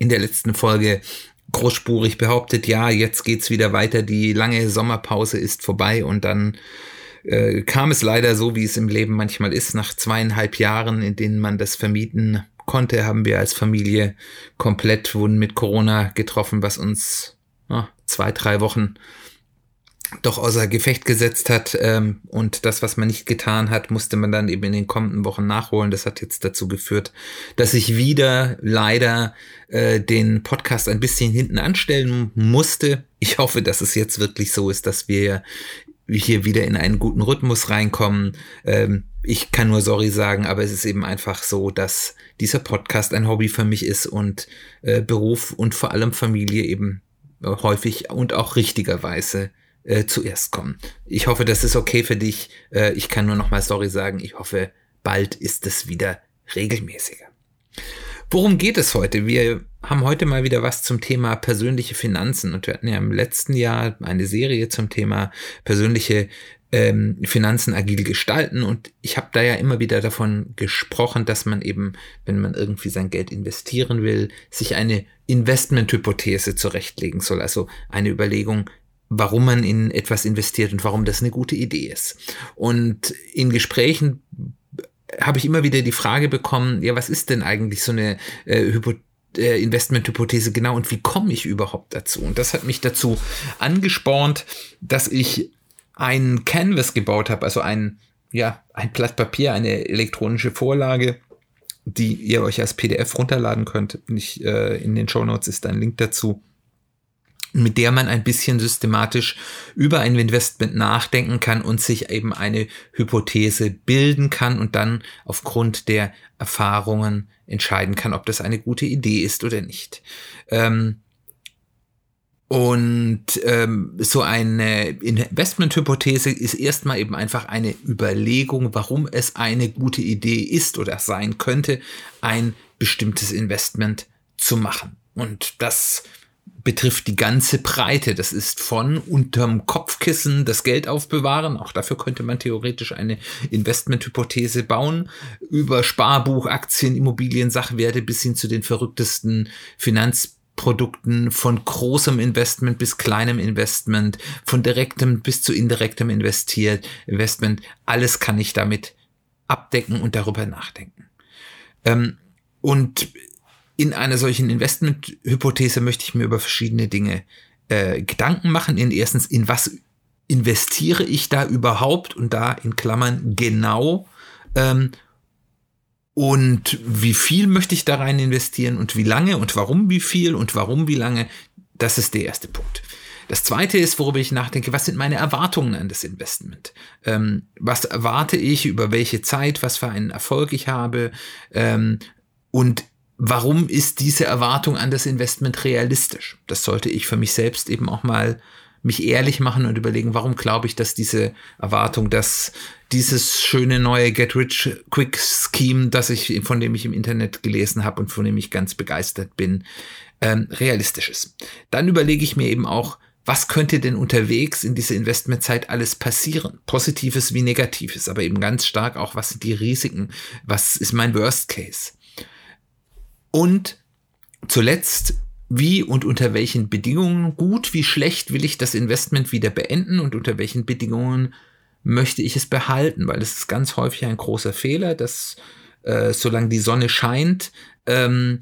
in der letzten Folge großspurig behauptet, ja, jetzt geht's wieder weiter, die lange Sommerpause ist vorbei und dann äh, kam es leider so, wie es im Leben manchmal ist, nach zweieinhalb Jahren, in denen man das vermieten konnte, haben wir als Familie komplett wurden mit Corona getroffen, was uns oh, zwei, drei Wochen doch außer Gefecht gesetzt hat ähm, und das, was man nicht getan hat, musste man dann eben in den kommenden Wochen nachholen. Das hat jetzt dazu geführt, dass ich wieder leider äh, den Podcast ein bisschen hinten anstellen musste. Ich hoffe, dass es jetzt wirklich so ist, dass wir hier wieder in einen guten Rhythmus reinkommen. Ähm, ich kann nur sorry sagen, aber es ist eben einfach so, dass dieser Podcast ein Hobby für mich ist und äh, Beruf und vor allem Familie eben häufig und auch richtigerweise äh, zuerst kommen. Ich hoffe, das ist okay für dich. Äh, ich kann nur noch mal sorry sagen. Ich hoffe, bald ist es wieder regelmäßiger. Worum geht es heute? Wir haben heute mal wieder was zum Thema persönliche Finanzen und wir hatten ja im letzten Jahr eine Serie zum Thema persönliche ähm, Finanzen agil gestalten und ich habe da ja immer wieder davon gesprochen, dass man eben, wenn man irgendwie sein Geld investieren will, sich eine Investmenthypothese zurechtlegen soll, also eine Überlegung, warum man in etwas investiert und warum das eine gute Idee ist. Und in Gesprächen habe ich immer wieder die Frage bekommen, ja, was ist denn eigentlich so eine äh, Hypothese? äh, Investmenthypothese genau und wie komme ich überhaupt dazu? Und das hat mich dazu angespornt, dass ich ein Canvas gebaut habe, also ein, ja, ein Blatt Papier, eine elektronische Vorlage, die ihr euch als PDF runterladen könnt. Ich, äh, in den Show Notes ist ein Link dazu mit der man ein bisschen systematisch über ein Investment nachdenken kann und sich eben eine Hypothese bilden kann und dann aufgrund der Erfahrungen entscheiden kann, ob das eine gute Idee ist oder nicht. Ähm, und ähm, so eine Investmenthypothese ist erstmal eben einfach eine Überlegung, warum es eine gute Idee ist oder sein könnte, ein bestimmtes Investment zu machen. Und das betrifft die ganze Breite. Das ist von unterm Kopfkissen das Geld aufbewahren. Auch dafür könnte man theoretisch eine Investmenthypothese bauen. Über Sparbuch, Aktien, Immobilien, Sachwerte bis hin zu den verrücktesten Finanzprodukten von großem Investment bis kleinem Investment, von direktem bis zu indirektem investiert, Investment. Alles kann ich damit abdecken und darüber nachdenken. Ähm, und in einer solchen Investmenthypothese möchte ich mir über verschiedene Dinge äh, Gedanken machen. In erstens, in was investiere ich da überhaupt und da in Klammern genau ähm, und wie viel möchte ich da rein investieren und wie lange und warum wie viel und warum wie lange. Das ist der erste Punkt. Das zweite ist, worüber ich nachdenke, was sind meine Erwartungen an das Investment? Ähm, was erwarte ich, über welche Zeit, was für einen Erfolg ich habe? Ähm, und warum ist diese Erwartung an das Investment realistisch? Das sollte ich für mich selbst eben auch mal mich ehrlich machen und überlegen, warum glaube ich, dass diese Erwartung, dass dieses schöne neue Get Rich Quick Scheme, das ich, von dem ich im Internet gelesen habe und von dem ich ganz begeistert bin, ähm, realistisch ist. Dann überlege ich mir eben auch, was könnte denn unterwegs in dieser Investmentzeit alles passieren? Positives wie Negatives, aber eben ganz stark auch, was sind die Risiken? Was ist mein Worst Case? Und zuletzt, wie und unter welchen Bedingungen, gut wie schlecht will ich das Investment wieder beenden und unter welchen Bedingungen möchte ich es behalten, weil es ist ganz häufig ein großer Fehler, dass äh, solange die Sonne scheint, ähm,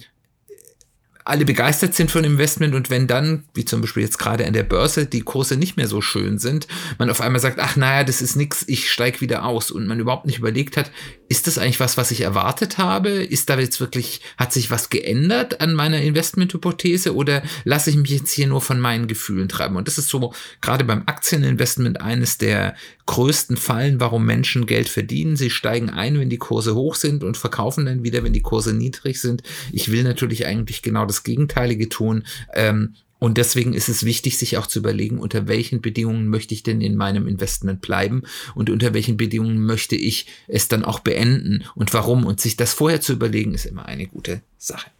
alle begeistert sind von Investment und wenn dann, wie zum Beispiel jetzt gerade an der Börse, die Kurse nicht mehr so schön sind, man auf einmal sagt, ach naja, das ist nix, ich steige wieder aus und man überhaupt nicht überlegt hat, ist das eigentlich was, was ich erwartet habe? Ist da jetzt wirklich, hat sich was geändert an meiner Investmenthypothese oder lasse ich mich jetzt hier nur von meinen Gefühlen treiben? Und das ist so gerade beim Aktieninvestment eines der größten Fallen, warum Menschen Geld verdienen. Sie steigen ein, wenn die Kurse hoch sind und verkaufen dann wieder, wenn die Kurse niedrig sind. Ich will natürlich eigentlich genau das Gegenteilige tun. Ähm, und deswegen ist es wichtig, sich auch zu überlegen, unter welchen Bedingungen möchte ich denn in meinem Investment bleiben und unter welchen Bedingungen möchte ich es dann auch beenden und warum. Und sich das vorher zu überlegen, ist immer eine gute Sache.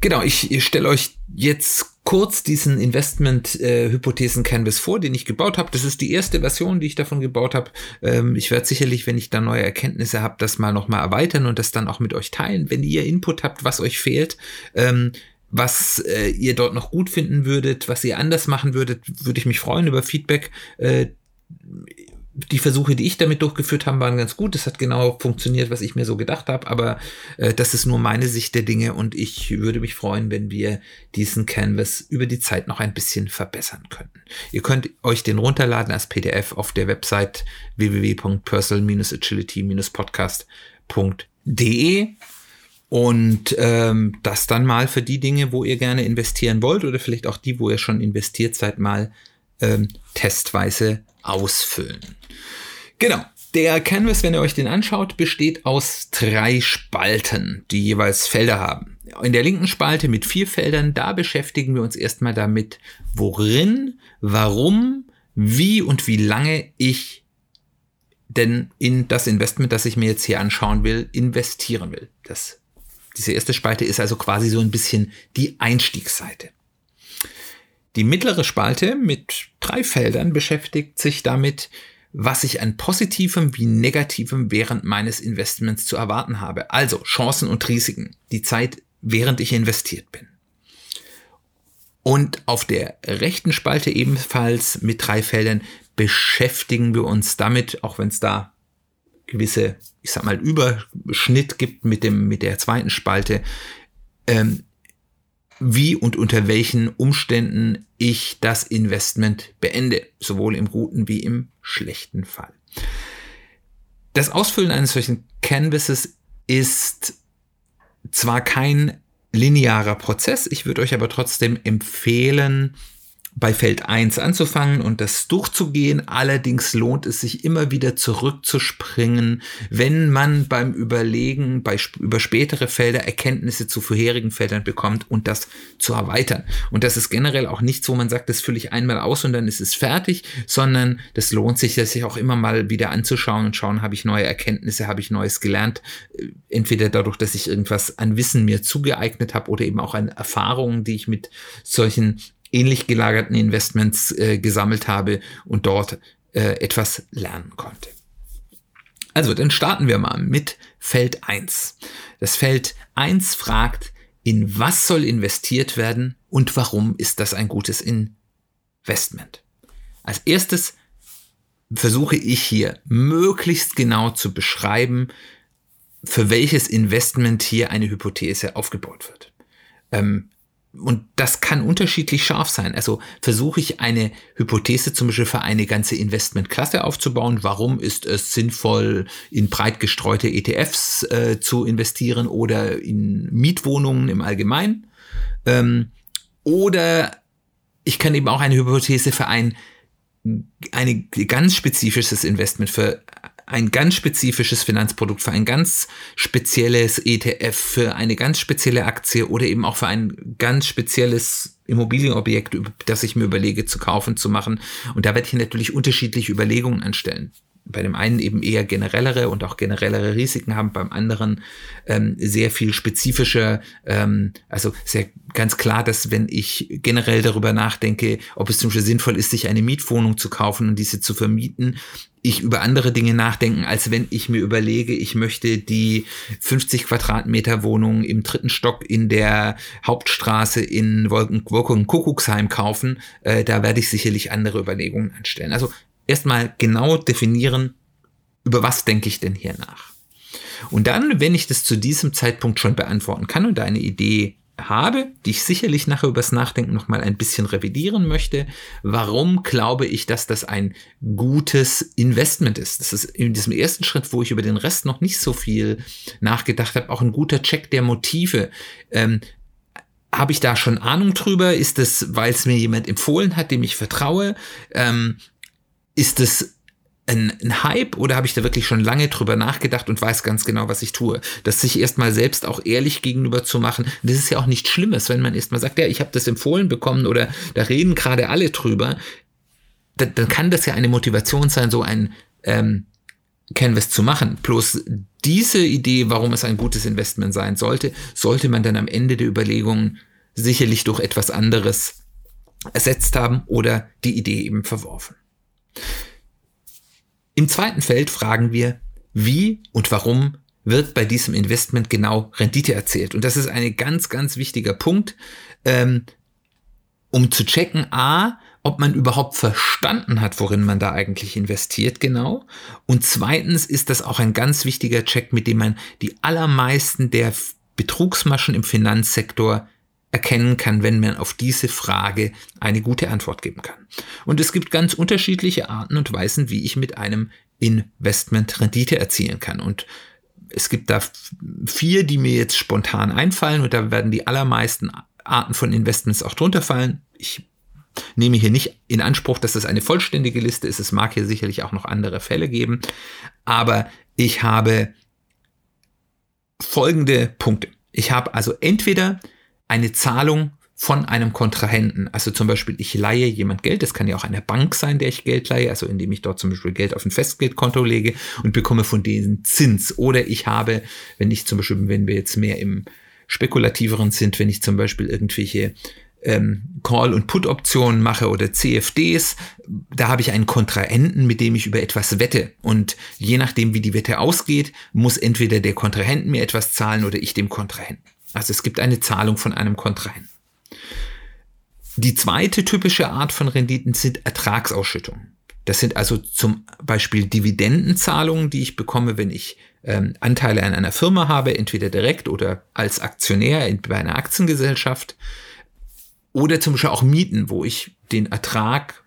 Genau, ich, stelle euch jetzt kurz diesen Investment-Hypothesen-Canvas vor, den ich gebaut habe. Das ist die erste Version, die ich davon gebaut habe. Ähm, ich werde sicherlich, wenn ich da neue Erkenntnisse habe, das mal nochmal erweitern und das dann auch mit euch teilen. Wenn ihr Input habt, was euch fehlt, ähm, was äh, ihr dort noch gut finden würdet, was ihr anders machen würdet, würde ich mich freuen über Feedback. Äh, die Versuche, die ich damit durchgeführt habe, waren ganz gut. Es hat genau funktioniert, was ich mir so gedacht habe, aber äh, das ist nur meine Sicht der Dinge und ich würde mich freuen, wenn wir diesen Canvas über die Zeit noch ein bisschen verbessern könnten. Ihr könnt euch den runterladen als PDF auf der Website www.personal-agility-podcast.de und ähm, das dann mal für die Dinge, wo ihr gerne investieren wollt oder vielleicht auch die, wo ihr schon investiert seid, mal ähm, testweise ausfüllen. Genau. Der Canvas, wenn ihr euch den anschaut, besteht aus drei Spalten, die jeweils Felder haben. In der linken Spalte mit vier Feldern, da beschäftigen wir uns erstmal damit, worin, warum, wie und wie lange ich denn in das Investment, das ich mir jetzt hier anschauen will, investieren will. Das diese erste Spalte ist also quasi so ein bisschen die Einstiegsseite. Die mittlere Spalte mit drei Feldern beschäftigt sich damit, was ich an positivem wie negativem während meines Investments zu erwarten habe. Also Chancen und Risiken, die Zeit, während ich investiert bin. Und auf der rechten Spalte ebenfalls mit drei Feldern beschäftigen wir uns damit, auch wenn es da gewisse, ich sag mal, Überschnitt gibt mit dem, mit der zweiten Spalte, ähm, wie und unter welchen Umständen ich das Investment beende, sowohl im guten wie im schlechten Fall. Das Ausfüllen eines solchen Canvases ist zwar kein linearer Prozess, ich würde euch aber trotzdem empfehlen, bei Feld 1 anzufangen und das durchzugehen. Allerdings lohnt es sich immer wieder zurückzuspringen, wenn man beim Überlegen bei, über spätere Felder Erkenntnisse zu vorherigen Feldern bekommt und das zu erweitern. Und das ist generell auch nichts, wo man sagt, das fülle ich einmal aus und dann ist es fertig, sondern das lohnt sich, das sich auch immer mal wieder anzuschauen und schauen, habe ich neue Erkenntnisse, habe ich Neues gelernt. Entweder dadurch, dass ich irgendwas an Wissen mir zugeeignet habe oder eben auch an Erfahrungen, die ich mit solchen ähnlich gelagerten Investments äh, gesammelt habe und dort äh, etwas lernen konnte. Also, dann starten wir mal mit Feld 1. Das Feld 1 fragt, in was soll investiert werden und warum ist das ein gutes Investment? Als erstes versuche ich hier möglichst genau zu beschreiben, für welches Investment hier eine Hypothese aufgebaut wird. Ähm, und das kann unterschiedlich scharf sein. Also versuche ich eine Hypothese zum Beispiel für eine ganze Investmentklasse aufzubauen. Warum ist es sinnvoll, in breit gestreute ETFs äh, zu investieren oder in Mietwohnungen im Allgemeinen? Ähm, oder ich kann eben auch eine Hypothese für ein ein ganz spezifisches Investment für ein ganz spezifisches Finanzprodukt, für ein ganz spezielles ETF, für eine ganz spezielle Aktie oder eben auch für ein ganz spezielles Immobilienobjekt, das ich mir überlege zu kaufen, zu machen. Und da werde ich natürlich unterschiedliche Überlegungen anstellen bei dem einen eben eher generellere und auch generellere Risiken haben, beim anderen ähm, sehr viel spezifische, ähm, also sehr ganz klar, dass wenn ich generell darüber nachdenke, ob es zum Beispiel sinnvoll ist, sich eine Mietwohnung zu kaufen und diese zu vermieten, ich über andere Dinge nachdenken, als wenn ich mir überlege, ich möchte die 50 Quadratmeter Wohnung im dritten Stock in der Hauptstraße in Wolken, Wolken Kuckucksheim kaufen. Äh, da werde ich sicherlich andere Überlegungen anstellen. Also erstmal genau definieren, über was denke ich denn hier nach. Und dann, wenn ich das zu diesem Zeitpunkt schon beantworten kann und eine Idee habe, die ich sicherlich nachher übers Nachdenken nochmal ein bisschen revidieren möchte. Warum glaube ich, dass das ein gutes Investment ist? Das ist in diesem ersten Schritt, wo ich über den Rest noch nicht so viel nachgedacht habe, auch ein guter Check der Motive. Ähm, habe ich da schon Ahnung drüber? Ist es, weil es mir jemand empfohlen hat, dem ich vertraue? Ähm, ist es ein, ein Hype oder habe ich da wirklich schon lange drüber nachgedacht und weiß ganz genau, was ich tue? Das sich erstmal selbst auch ehrlich gegenüber zu machen, das ist ja auch nichts Schlimmes, wenn man erstmal sagt, ja, ich habe das empfohlen bekommen oder da reden gerade alle drüber, dann, dann kann das ja eine Motivation sein, so ein ähm, Canvas zu machen. Bloß diese Idee, warum es ein gutes Investment sein sollte, sollte man dann am Ende der Überlegungen sicherlich durch etwas anderes ersetzt haben oder die Idee eben verworfen. Im zweiten Feld fragen wir, wie und warum wird bei diesem Investment genau Rendite erzielt? Und das ist ein ganz, ganz wichtiger Punkt, ähm, um zu checken, a, ob man überhaupt verstanden hat, worin man da eigentlich investiert genau. Und zweitens ist das auch ein ganz wichtiger Check, mit dem man die allermeisten der Betrugsmaschen im Finanzsektor erkennen kann, wenn man auf diese Frage eine gute Antwort geben kann. Und es gibt ganz unterschiedliche Arten und Weisen, wie ich mit einem Investment Rendite erzielen kann. Und es gibt da vier, die mir jetzt spontan einfallen und da werden die allermeisten Arten von Investments auch drunter fallen. Ich nehme hier nicht in Anspruch, dass das eine vollständige Liste ist. Es mag hier sicherlich auch noch andere Fälle geben. Aber ich habe folgende Punkte. Ich habe also entweder eine Zahlung von einem Kontrahenten. Also zum Beispiel, ich leihe jemand Geld, das kann ja auch eine Bank sein, der ich Geld leihe, also indem ich dort zum Beispiel Geld auf ein Festgeldkonto lege und bekomme von denen Zins. Oder ich habe, wenn ich zum Beispiel, wenn wir jetzt mehr im spekulativeren sind, wenn ich zum Beispiel irgendwelche ähm, Call- und Put-Optionen mache oder CFDs, da habe ich einen Kontrahenten, mit dem ich über etwas wette. Und je nachdem, wie die Wette ausgeht, muss entweder der Kontrahent mir etwas zahlen oder ich dem Kontrahenten. Also es gibt eine Zahlung von einem Kontrahenten. Die zweite typische Art von Renditen sind Ertragsausschüttungen. Das sind also zum Beispiel Dividendenzahlungen, die ich bekomme, wenn ich ähm, Anteile an einer Firma habe, entweder direkt oder als Aktionär in, bei einer Aktiengesellschaft. Oder zum Beispiel auch Mieten, wo ich den Ertrag,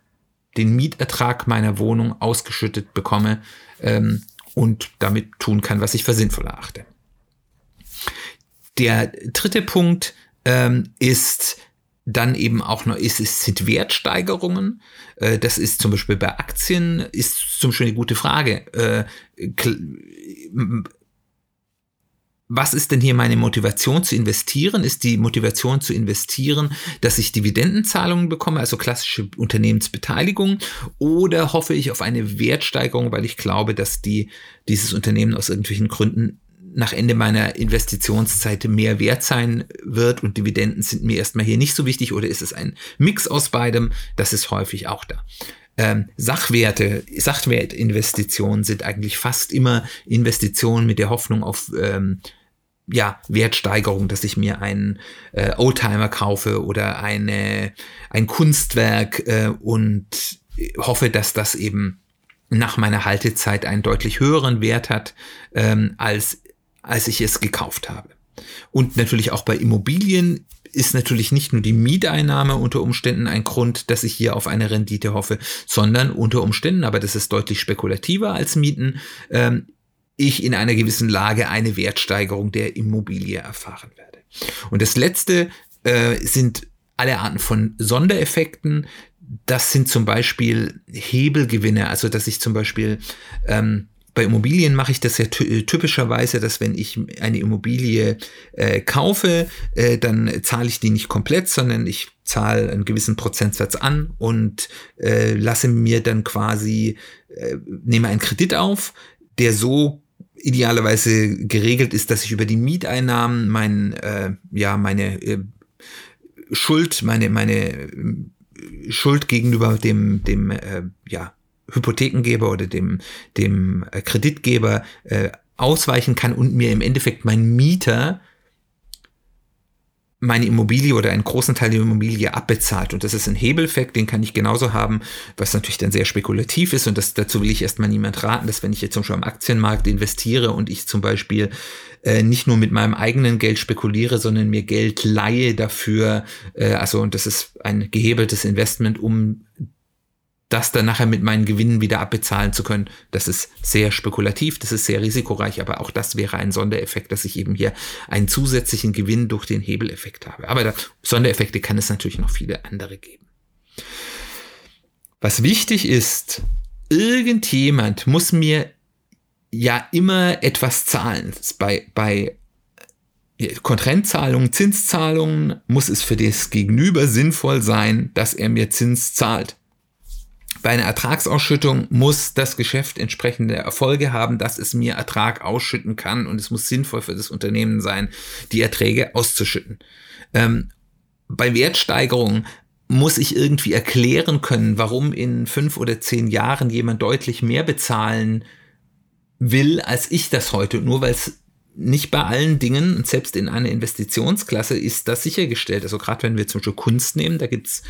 den Mietertrag meiner Wohnung ausgeschüttet bekomme ähm, und damit tun kann, was ich für sinnvoll erachte. Der dritte Punkt ähm, ist dann eben auch noch, ist, es sind Wertsteigerungen. Äh, das ist zum Beispiel bei Aktien, ist zum Beispiel eine gute Frage. Äh, was ist denn hier meine Motivation zu investieren? Ist die Motivation zu investieren, dass ich Dividendenzahlungen bekomme, also klassische Unternehmensbeteiligung, oder hoffe ich auf eine Wertsteigerung, weil ich glaube, dass die, dieses Unternehmen aus irgendwelchen Gründen nach Ende meiner Investitionszeit mehr wert sein wird und Dividenden sind mir erstmal hier nicht so wichtig oder ist es ein Mix aus beidem? Das ist häufig auch da. Ähm, Sachwerte, Sachwertinvestitionen sind eigentlich fast immer Investitionen mit der Hoffnung auf ähm, ja, Wertsteigerung, dass ich mir einen äh, Oldtimer kaufe oder eine, ein Kunstwerk äh, und hoffe, dass das eben nach meiner Haltezeit einen deutlich höheren Wert hat ähm, als als ich es gekauft habe. Und natürlich auch bei Immobilien ist natürlich nicht nur die Mieteinnahme unter Umständen ein Grund, dass ich hier auf eine Rendite hoffe, sondern unter Umständen, aber das ist deutlich spekulativer als Mieten, ähm, ich in einer gewissen Lage eine Wertsteigerung der Immobilie erfahren werde. Und das letzte äh, sind alle Arten von Sondereffekten. Das sind zum Beispiel Hebelgewinne, also dass ich zum Beispiel ähm, bei Immobilien mache ich das ja typischerweise, dass wenn ich eine Immobilie äh, kaufe, äh, dann zahle ich die nicht komplett, sondern ich zahle einen gewissen Prozentsatz an und äh, lasse mir dann quasi, äh, nehme einen Kredit auf, der so idealerweise geregelt ist, dass ich über die Mieteinnahmen mein, äh, ja, meine äh, Schuld, meine, meine äh, Schuld gegenüber dem, dem, äh, ja, Hypothekengeber oder dem, dem äh, Kreditgeber äh, ausweichen kann und mir im Endeffekt mein Mieter meine Immobilie oder einen großen Teil der Immobilie abbezahlt. Und das ist ein Hebeleffekt, den kann ich genauso haben, was natürlich dann sehr spekulativ ist. Und das, dazu will ich erstmal niemand raten, dass wenn ich jetzt zum Beispiel am Aktienmarkt investiere und ich zum Beispiel äh, nicht nur mit meinem eigenen Geld spekuliere, sondern mir Geld leihe dafür, äh, also und das ist ein gehebeltes Investment, um das dann nachher mit meinen Gewinnen wieder abbezahlen zu können. Das ist sehr spekulativ, das ist sehr risikoreich, aber auch das wäre ein Sondereffekt, dass ich eben hier einen zusätzlichen Gewinn durch den Hebeleffekt habe. Aber da, Sondereffekte kann es natürlich noch viele andere geben. Was wichtig ist, irgendjemand muss mir ja immer etwas zahlen. Bei, bei Kontrentzahlungen, Zinszahlungen muss es für das Gegenüber sinnvoll sein, dass er mir Zins zahlt. Bei einer Ertragsausschüttung muss das Geschäft entsprechende Erfolge haben, dass es mir Ertrag ausschütten kann und es muss sinnvoll für das Unternehmen sein, die Erträge auszuschütten. Ähm, bei Wertsteigerungen muss ich irgendwie erklären können, warum in fünf oder zehn Jahren jemand deutlich mehr bezahlen will, als ich das heute, nur weil es nicht bei allen Dingen, und selbst in einer Investitionsklasse ist das sichergestellt. Also gerade wenn wir zum Beispiel Kunst nehmen, da gibt's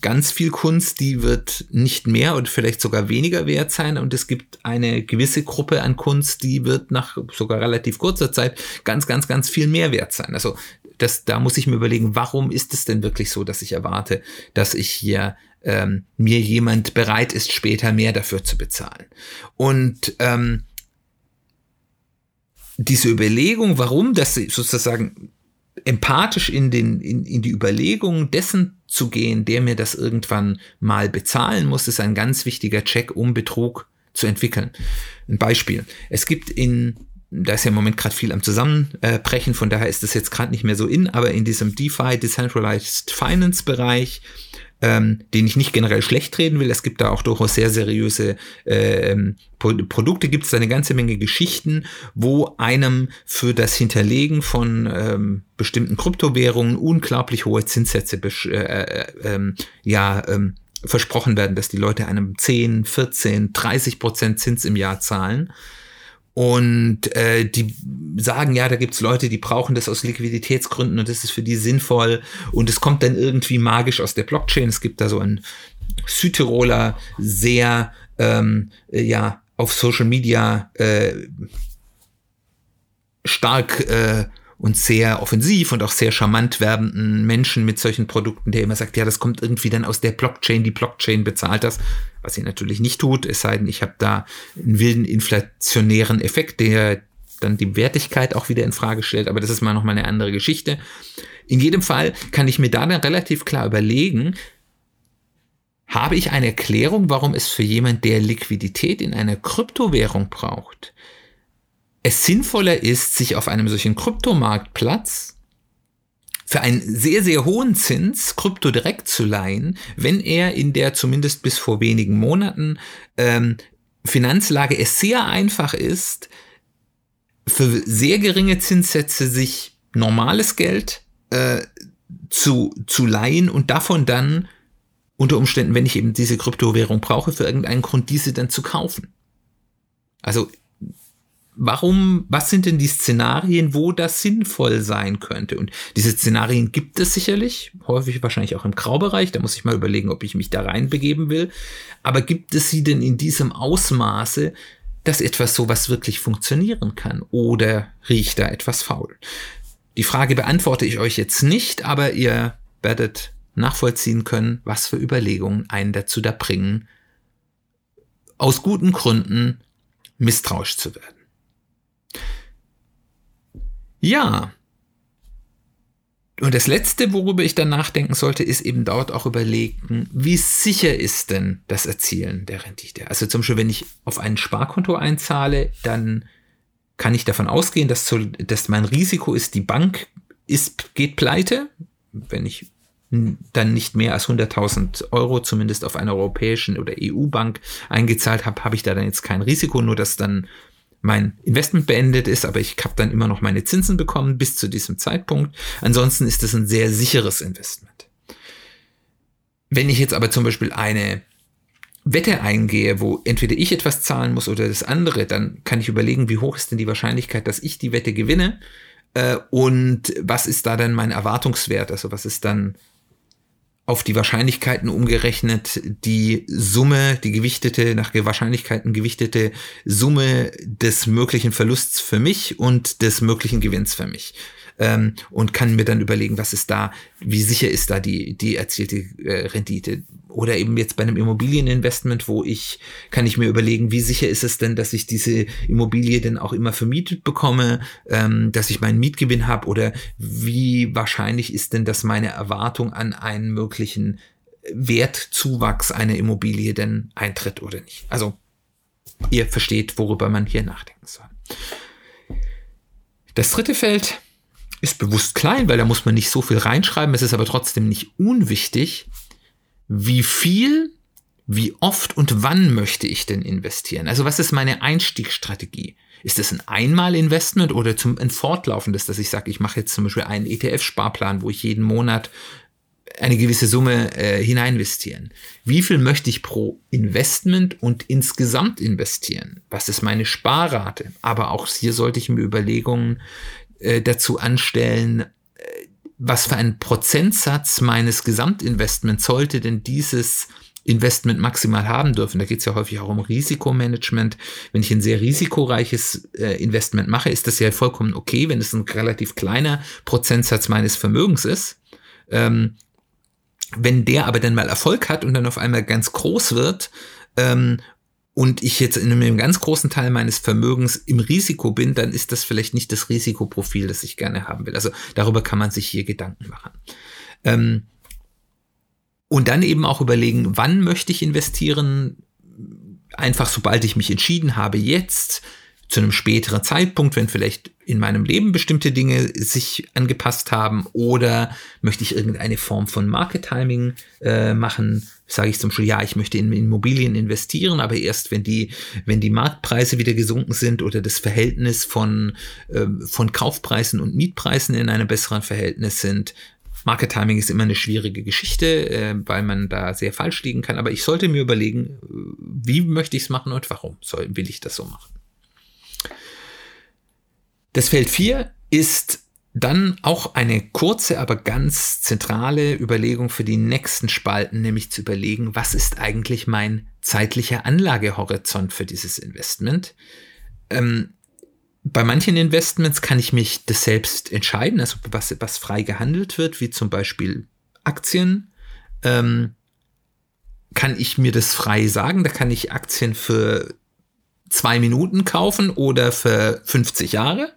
ganz viel Kunst, die wird nicht mehr oder vielleicht sogar weniger wert sein. Und es gibt eine gewisse Gruppe an Kunst, die wird nach sogar relativ kurzer Zeit ganz, ganz, ganz viel mehr wert sein. Also das, da muss ich mir überlegen, warum ist es denn wirklich so, dass ich erwarte, dass ich hier ähm, mir jemand bereit ist, später mehr dafür zu bezahlen. Und ähm, diese Überlegung, warum das sozusagen empathisch in, den, in, in die Überlegung dessen zu gehen, der mir das irgendwann mal bezahlen muss, ist ein ganz wichtiger Check, um Betrug zu entwickeln. Ein Beispiel. Es gibt in, da ist ja im Moment gerade viel am Zusammenbrechen, von daher ist das jetzt gerade nicht mehr so in, aber in diesem DeFi, Decentralized Finance Bereich, ähm, den ich nicht generell schlecht reden will. Es gibt da auch durchaus sehr seriöse ähm, Produkte, gibt es eine ganze Menge Geschichten, wo einem für das Hinterlegen von ähm, bestimmten Kryptowährungen unglaublich hohe Zinssätze äh, äh, ähm, ja, ähm, versprochen werden, dass die Leute einem 10, 14, 30 Prozent Zins im Jahr zahlen. Und äh, die sagen, ja, da gibt's Leute, die brauchen das aus Liquiditätsgründen und das ist für die sinnvoll. Und es kommt dann irgendwie magisch aus der Blockchain. Es gibt da so einen Südtiroler, sehr ähm, äh, ja auf Social Media äh, stark äh, und sehr offensiv und auch sehr charmant werbenden Menschen mit solchen Produkten, der immer sagt, ja, das kommt irgendwie dann aus der Blockchain, die Blockchain bezahlt das, was sie natürlich nicht tut, es sei denn, ich habe da einen wilden inflationären Effekt, der dann die Wertigkeit auch wieder in Frage stellt, aber das ist mal noch mal eine andere Geschichte. In jedem Fall kann ich mir da dann relativ klar überlegen, habe ich eine Erklärung, warum es für jemand, der Liquidität in einer Kryptowährung braucht, es sinnvoller ist, sich auf einem solchen Kryptomarktplatz für einen sehr, sehr hohen Zins Krypto direkt zu leihen, wenn er in der zumindest bis vor wenigen Monaten ähm, Finanzlage es sehr einfach ist, für sehr geringe Zinssätze sich normales Geld äh, zu, zu leihen und davon dann unter Umständen, wenn ich eben diese Kryptowährung brauche, für irgendeinen Grund diese dann zu kaufen. Also warum, was sind denn die Szenarien, wo das sinnvoll sein könnte? Und diese Szenarien gibt es sicherlich, häufig wahrscheinlich auch im Graubereich, da muss ich mal überlegen, ob ich mich da reinbegeben will. Aber gibt es sie denn in diesem Ausmaße, dass etwas sowas wirklich funktionieren kann? Oder riecht da etwas faul? Die Frage beantworte ich euch jetzt nicht, aber ihr werdet nachvollziehen können, was für Überlegungen einen dazu da bringen, aus guten Gründen misstrauisch zu werden. Ja. Und das Letzte, worüber ich dann nachdenken sollte, ist eben dort auch überlegen, wie sicher ist denn das Erzielen der Rendite? Also zum Beispiel, wenn ich auf ein Sparkonto einzahle, dann kann ich davon ausgehen, dass, zu, dass mein Risiko ist, die Bank ist, geht pleite. Wenn ich dann nicht mehr als 100.000 Euro zumindest auf einer europäischen oder EU-Bank eingezahlt habe, habe ich da dann jetzt kein Risiko, nur dass dann mein Investment beendet ist, aber ich habe dann immer noch meine Zinsen bekommen bis zu diesem Zeitpunkt. Ansonsten ist es ein sehr sicheres Investment. Wenn ich jetzt aber zum Beispiel eine Wette eingehe, wo entweder ich etwas zahlen muss oder das andere, dann kann ich überlegen, wie hoch ist denn die Wahrscheinlichkeit, dass ich die Wette gewinne Äh, und was ist da denn mein Erwartungswert? Also was ist dann auf die Wahrscheinlichkeiten umgerechnet die Summe, die gewichtete, nach Wahrscheinlichkeiten gewichtete Summe des möglichen Verlusts für mich und des möglichen Gewinns für mich ähm, und kann mir dann überlegen, was ist da, wie sicher ist da die, die erzielte äh, Rendite. Oder eben jetzt bei einem Immobilieninvestment, wo ich, kann ich mir überlegen, wie sicher ist es denn, dass ich diese Immobilie denn auch immer vermietet bekomme, ähm, dass ich meinen Mietgewinn habe oder wie wahrscheinlich ist denn, dass meine Erwartung an einen möglichen Wertzuwachs einer Immobilie denn eintritt oder nicht. Also ihr versteht, worüber man hier nachdenken soll. Das dritte Feld ist bewusst klein, weil da muss man nicht so viel reinschreiben. Es ist aber trotzdem nicht unwichtig, wie viel, wie oft und wann möchte ich denn investieren? Also was ist meine Einstiegsstrategie? Ist das ein Einmal-Investment oder zum, ein fortlaufendes, dass ich sage, ich mache jetzt zum Beispiel einen ETF-Sparplan, wo ich jeden Monat eine gewisse Summe äh, hineinvestieren. Wie viel möchte ich pro Investment und insgesamt investieren? Was ist meine Sparrate? Aber auch hier sollte ich mir Überlegungen äh, dazu anstellen, äh, was für ein Prozentsatz meines Gesamtinvestments sollte denn dieses Investment maximal haben dürfen. Da geht es ja häufig auch um Risikomanagement. Wenn ich ein sehr risikoreiches äh, Investment mache, ist das ja vollkommen okay, wenn es ein relativ kleiner Prozentsatz meines Vermögens ist. Ähm, wenn der aber dann mal Erfolg hat und dann auf einmal ganz groß wird ähm, und ich jetzt in einem ganz großen Teil meines Vermögens im Risiko bin, dann ist das vielleicht nicht das Risikoprofil, das ich gerne haben will. Also darüber kann man sich hier Gedanken machen. Ähm, und dann eben auch überlegen, wann möchte ich investieren? Einfach sobald ich mich entschieden habe, jetzt zu einem späteren Zeitpunkt, wenn vielleicht in meinem Leben bestimmte Dinge sich angepasst haben oder möchte ich irgendeine Form von Market Timing äh, machen, sage ich zum Beispiel, ja, ich möchte in Immobilien investieren, aber erst wenn die, wenn die Marktpreise wieder gesunken sind oder das Verhältnis von, äh, von Kaufpreisen und Mietpreisen in einem besseren Verhältnis sind. Market Timing ist immer eine schwierige Geschichte, äh, weil man da sehr falsch liegen kann, aber ich sollte mir überlegen, wie möchte ich es machen und warum soll, will ich das so machen. Das Feld 4 ist dann auch eine kurze, aber ganz zentrale Überlegung für die nächsten Spalten, nämlich zu überlegen, was ist eigentlich mein zeitlicher Anlagehorizont für dieses Investment. Ähm, bei manchen Investments kann ich mich das selbst entscheiden, also was, was frei gehandelt wird, wie zum Beispiel Aktien. Ähm, kann ich mir das frei sagen? Da kann ich Aktien für zwei Minuten kaufen oder für 50 Jahre.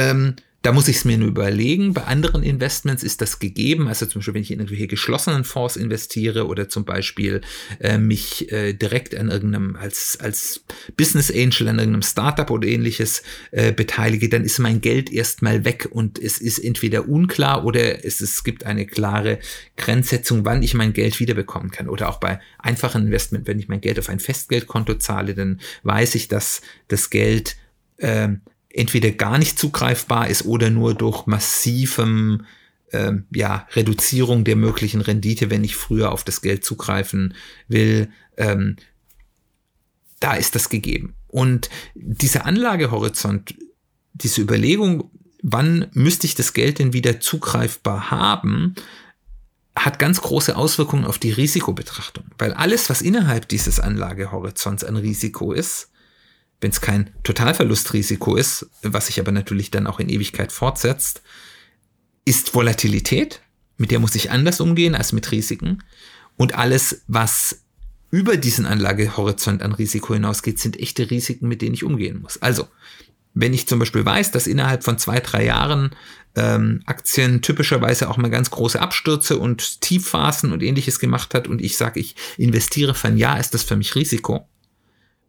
Ähm, da muss ich es mir nur überlegen. Bei anderen Investments ist das gegeben. Also zum Beispiel, wenn ich in irgendwelche geschlossenen Fonds investiere oder zum Beispiel äh, mich äh, direkt an irgendeinem, als, als Business Angel an irgendeinem Startup oder ähnliches äh, beteilige, dann ist mein Geld erstmal weg und es ist entweder unklar oder es, es gibt eine klare Grenzsetzung, wann ich mein Geld wiederbekommen kann. Oder auch bei einfachen Investment, wenn ich mein Geld auf ein Festgeldkonto zahle, dann weiß ich, dass das Geld äh, entweder gar nicht zugreifbar ist oder nur durch massivem ähm, ja, Reduzierung der möglichen Rendite, wenn ich früher auf das Geld zugreifen will, ähm, da ist das gegeben. Und dieser Anlagehorizont, diese Überlegung, wann müsste ich das Geld denn wieder zugreifbar haben, hat ganz große Auswirkungen auf die Risikobetrachtung. Weil alles, was innerhalb dieses Anlagehorizonts an Risiko ist, wenn es kein Totalverlustrisiko ist, was sich aber natürlich dann auch in Ewigkeit fortsetzt, ist Volatilität, mit der muss ich anders umgehen als mit Risiken. Und alles, was über diesen Anlagehorizont an Risiko hinausgeht, sind echte Risiken, mit denen ich umgehen muss. Also, wenn ich zum Beispiel weiß, dass innerhalb von zwei, drei Jahren ähm, Aktien typischerweise auch mal ganz große Abstürze und Tiefphasen und ähnliches gemacht hat und ich sage, ich investiere für ein Jahr, ist das für mich Risiko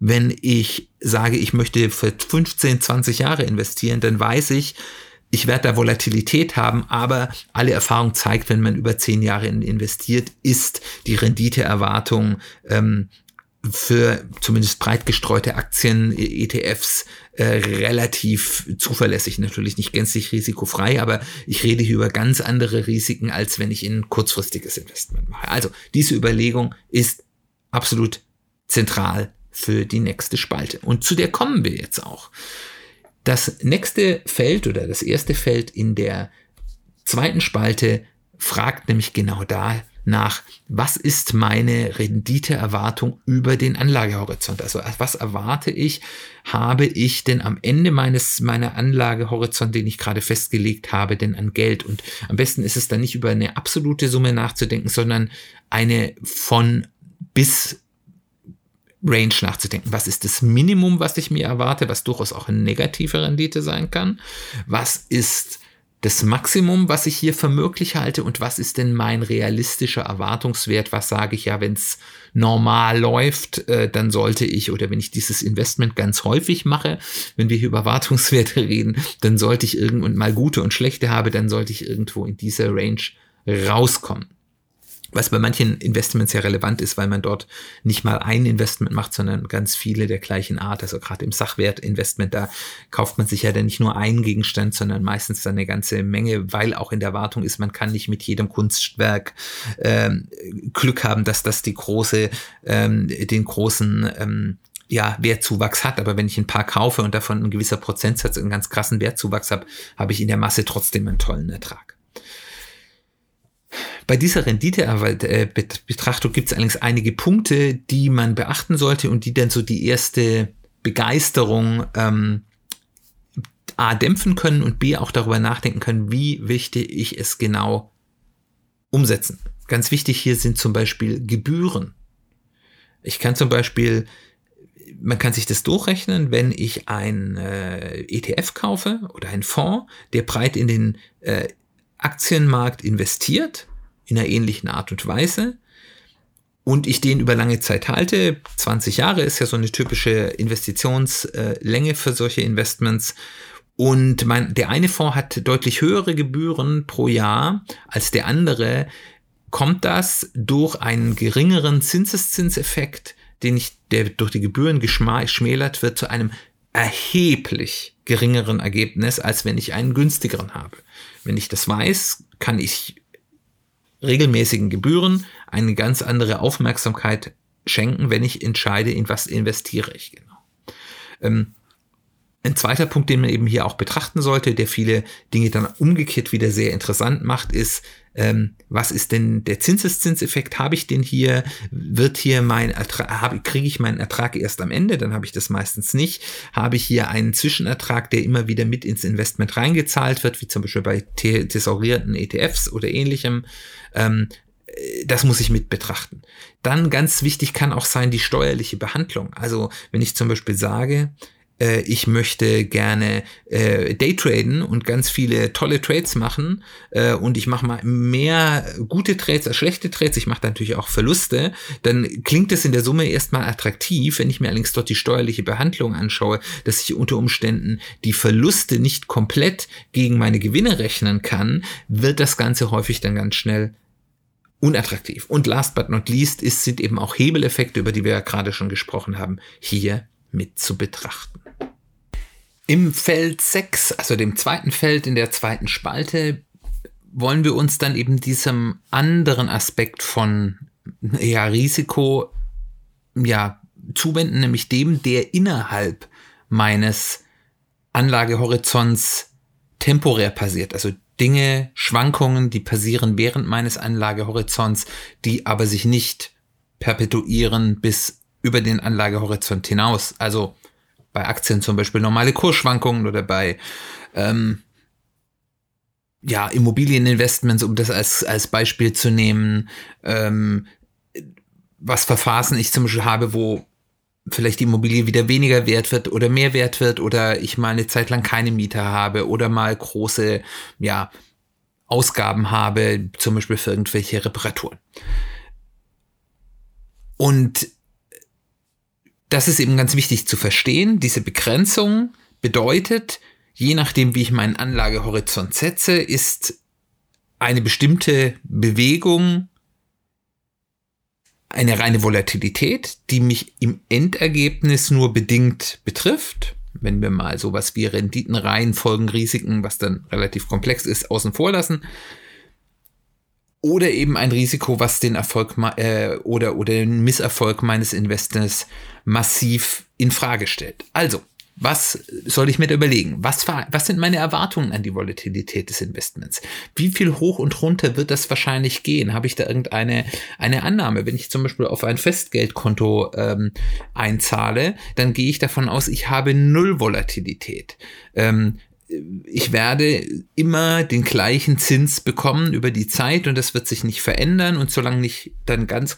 wenn ich sage, ich möchte für 15, 20 Jahre investieren, dann weiß ich, ich werde da Volatilität haben, aber alle Erfahrung zeigt, wenn man über 10 Jahre investiert, ist die Renditeerwartung ähm, für zumindest breit gestreute Aktien, ETFs, äh, relativ zuverlässig, natürlich nicht gänzlich risikofrei, aber ich rede hier über ganz andere Risiken, als wenn ich in kurzfristiges Investment mache. Also diese Überlegung ist absolut zentral für die nächste Spalte. Und zu der kommen wir jetzt auch. Das nächste Feld oder das erste Feld in der zweiten Spalte fragt nämlich genau da nach, was ist meine Renditeerwartung über den Anlagehorizont? Also was erwarte ich, habe ich denn am Ende meines meiner Anlagehorizont, den ich gerade festgelegt habe, denn an Geld? Und am besten ist es dann nicht über eine absolute Summe nachzudenken, sondern eine von bis Range nachzudenken. Was ist das Minimum, was ich mir erwarte, was durchaus auch eine negative Rendite sein kann? Was ist das Maximum, was ich hier für möglich halte und was ist denn mein realistischer Erwartungswert? Was sage ich ja, wenn es normal läuft, äh, dann sollte ich oder wenn ich dieses Investment ganz häufig mache, wenn wir hier über Erwartungswerte reden, dann sollte ich irgendwann mal gute und schlechte habe, dann sollte ich irgendwo in dieser Range rauskommen was bei manchen Investments ja relevant ist, weil man dort nicht mal ein Investment macht, sondern ganz viele der gleichen Art. Also gerade im Sachwertinvestment, da kauft man sich ja dann nicht nur einen Gegenstand, sondern meistens dann eine ganze Menge, weil auch in der Erwartung ist, man kann nicht mit jedem Kunstwerk ähm, Glück haben, dass das die große, ähm, den großen ähm, ja, Wertzuwachs hat. Aber wenn ich ein paar kaufe und davon ein gewisser Prozentsatz einen ganz krassen Wertzuwachs habe, habe ich in der Masse trotzdem einen tollen Ertrag. Bei dieser Renditebetrachtung gibt es allerdings einige Punkte, die man beachten sollte und die dann so die erste Begeisterung ähm, A dämpfen können und B auch darüber nachdenken können, wie wichtig ich es genau umsetzen. Ganz wichtig hier sind zum Beispiel Gebühren. Ich kann zum Beispiel, man kann sich das durchrechnen, wenn ich ein äh, ETF kaufe oder einen Fonds, der breit in den äh, Aktienmarkt investiert, in einer ähnlichen Art und Weise und ich den über lange Zeit halte, 20 Jahre ist ja so eine typische Investitionslänge für solche Investments. Und mein, der eine Fonds hat deutlich höhere Gebühren pro Jahr als der andere. Kommt das durch einen geringeren Zinseszinseffekt, den ich, der durch die Gebühren geschmälert wird, zu einem erheblich geringeren Ergebnis, als wenn ich einen günstigeren habe. Wenn ich das weiß, kann ich regelmäßigen Gebühren eine ganz andere Aufmerksamkeit schenken, wenn ich entscheide, in was investiere ich genau. Ähm, ein zweiter Punkt, den man eben hier auch betrachten sollte, der viele Dinge dann umgekehrt wieder sehr interessant macht, ist, ähm, was ist denn der Zinseszinseffekt? Habe ich den hier? Wird hier mein Ertrag, kriege ich meinen Ertrag erst am Ende? Dann habe ich das meistens nicht. Habe ich hier einen Zwischenertrag, der immer wieder mit ins Investment reingezahlt wird, wie zum Beispiel bei tesorierten ETFs oder ähnlichem? Ähm, das muss ich mit betrachten. Dann ganz wichtig kann auch sein die steuerliche Behandlung. Also wenn ich zum Beispiel sage, äh, ich möchte gerne äh, Daytraden und ganz viele tolle Trades machen äh, und ich mache mal mehr gute Trades als schlechte Trades, ich mache natürlich auch Verluste, dann klingt es in der Summe erstmal attraktiv, wenn ich mir allerdings dort die steuerliche Behandlung anschaue, dass ich unter Umständen die Verluste nicht komplett gegen meine Gewinne rechnen kann, wird das Ganze häufig dann ganz schnell unattraktiv. Und last but not least ist, sind eben auch Hebeleffekte, über die wir ja gerade schon gesprochen haben, hier mit zu betrachten. Im Feld 6, also dem zweiten Feld in der zweiten Spalte, wollen wir uns dann eben diesem anderen Aspekt von ja, Risiko ja, zuwenden, nämlich dem, der innerhalb meines Anlagehorizonts temporär passiert. Also Dinge, Schwankungen, die passieren während meines Anlagehorizonts, die aber sich nicht perpetuieren bis über den Anlagehorizont hinaus. Also bei Aktien zum Beispiel normale Kursschwankungen oder bei ähm, ja, Immobilieninvestments, um das als, als Beispiel zu nehmen, ähm, was für Phasen ich zum Beispiel habe, wo vielleicht die Immobilie wieder weniger wert wird oder mehr wert wird oder ich mal eine Zeit lang keine Mieter habe oder mal große, ja, Ausgaben habe, zum Beispiel für irgendwelche Reparaturen. Und das ist eben ganz wichtig zu verstehen. Diese Begrenzung bedeutet, je nachdem, wie ich meinen Anlagehorizont setze, ist eine bestimmte Bewegung eine reine Volatilität, die mich im Endergebnis nur bedingt betrifft. Wenn wir mal sowas wie Renditen, Reihenfolgen, Risiken, was dann relativ komplex ist, außen vor lassen, oder eben ein Risiko, was den Erfolg äh, oder, oder den Misserfolg meines Investors massiv in Frage stellt. Also, Was soll ich mir da überlegen? Was, was sind meine Erwartungen an die Volatilität des Investments? Wie viel hoch und runter wird das wahrscheinlich gehen? Habe ich da irgendeine eine Annahme? Wenn ich zum Beispiel auf ein Festgeldkonto ähm, einzahle, dann gehe ich davon aus, ich habe null Volatilität. Ähm, ich werde immer den gleichen Zins bekommen über die Zeit und das wird sich nicht verändern und solange nicht dann ganz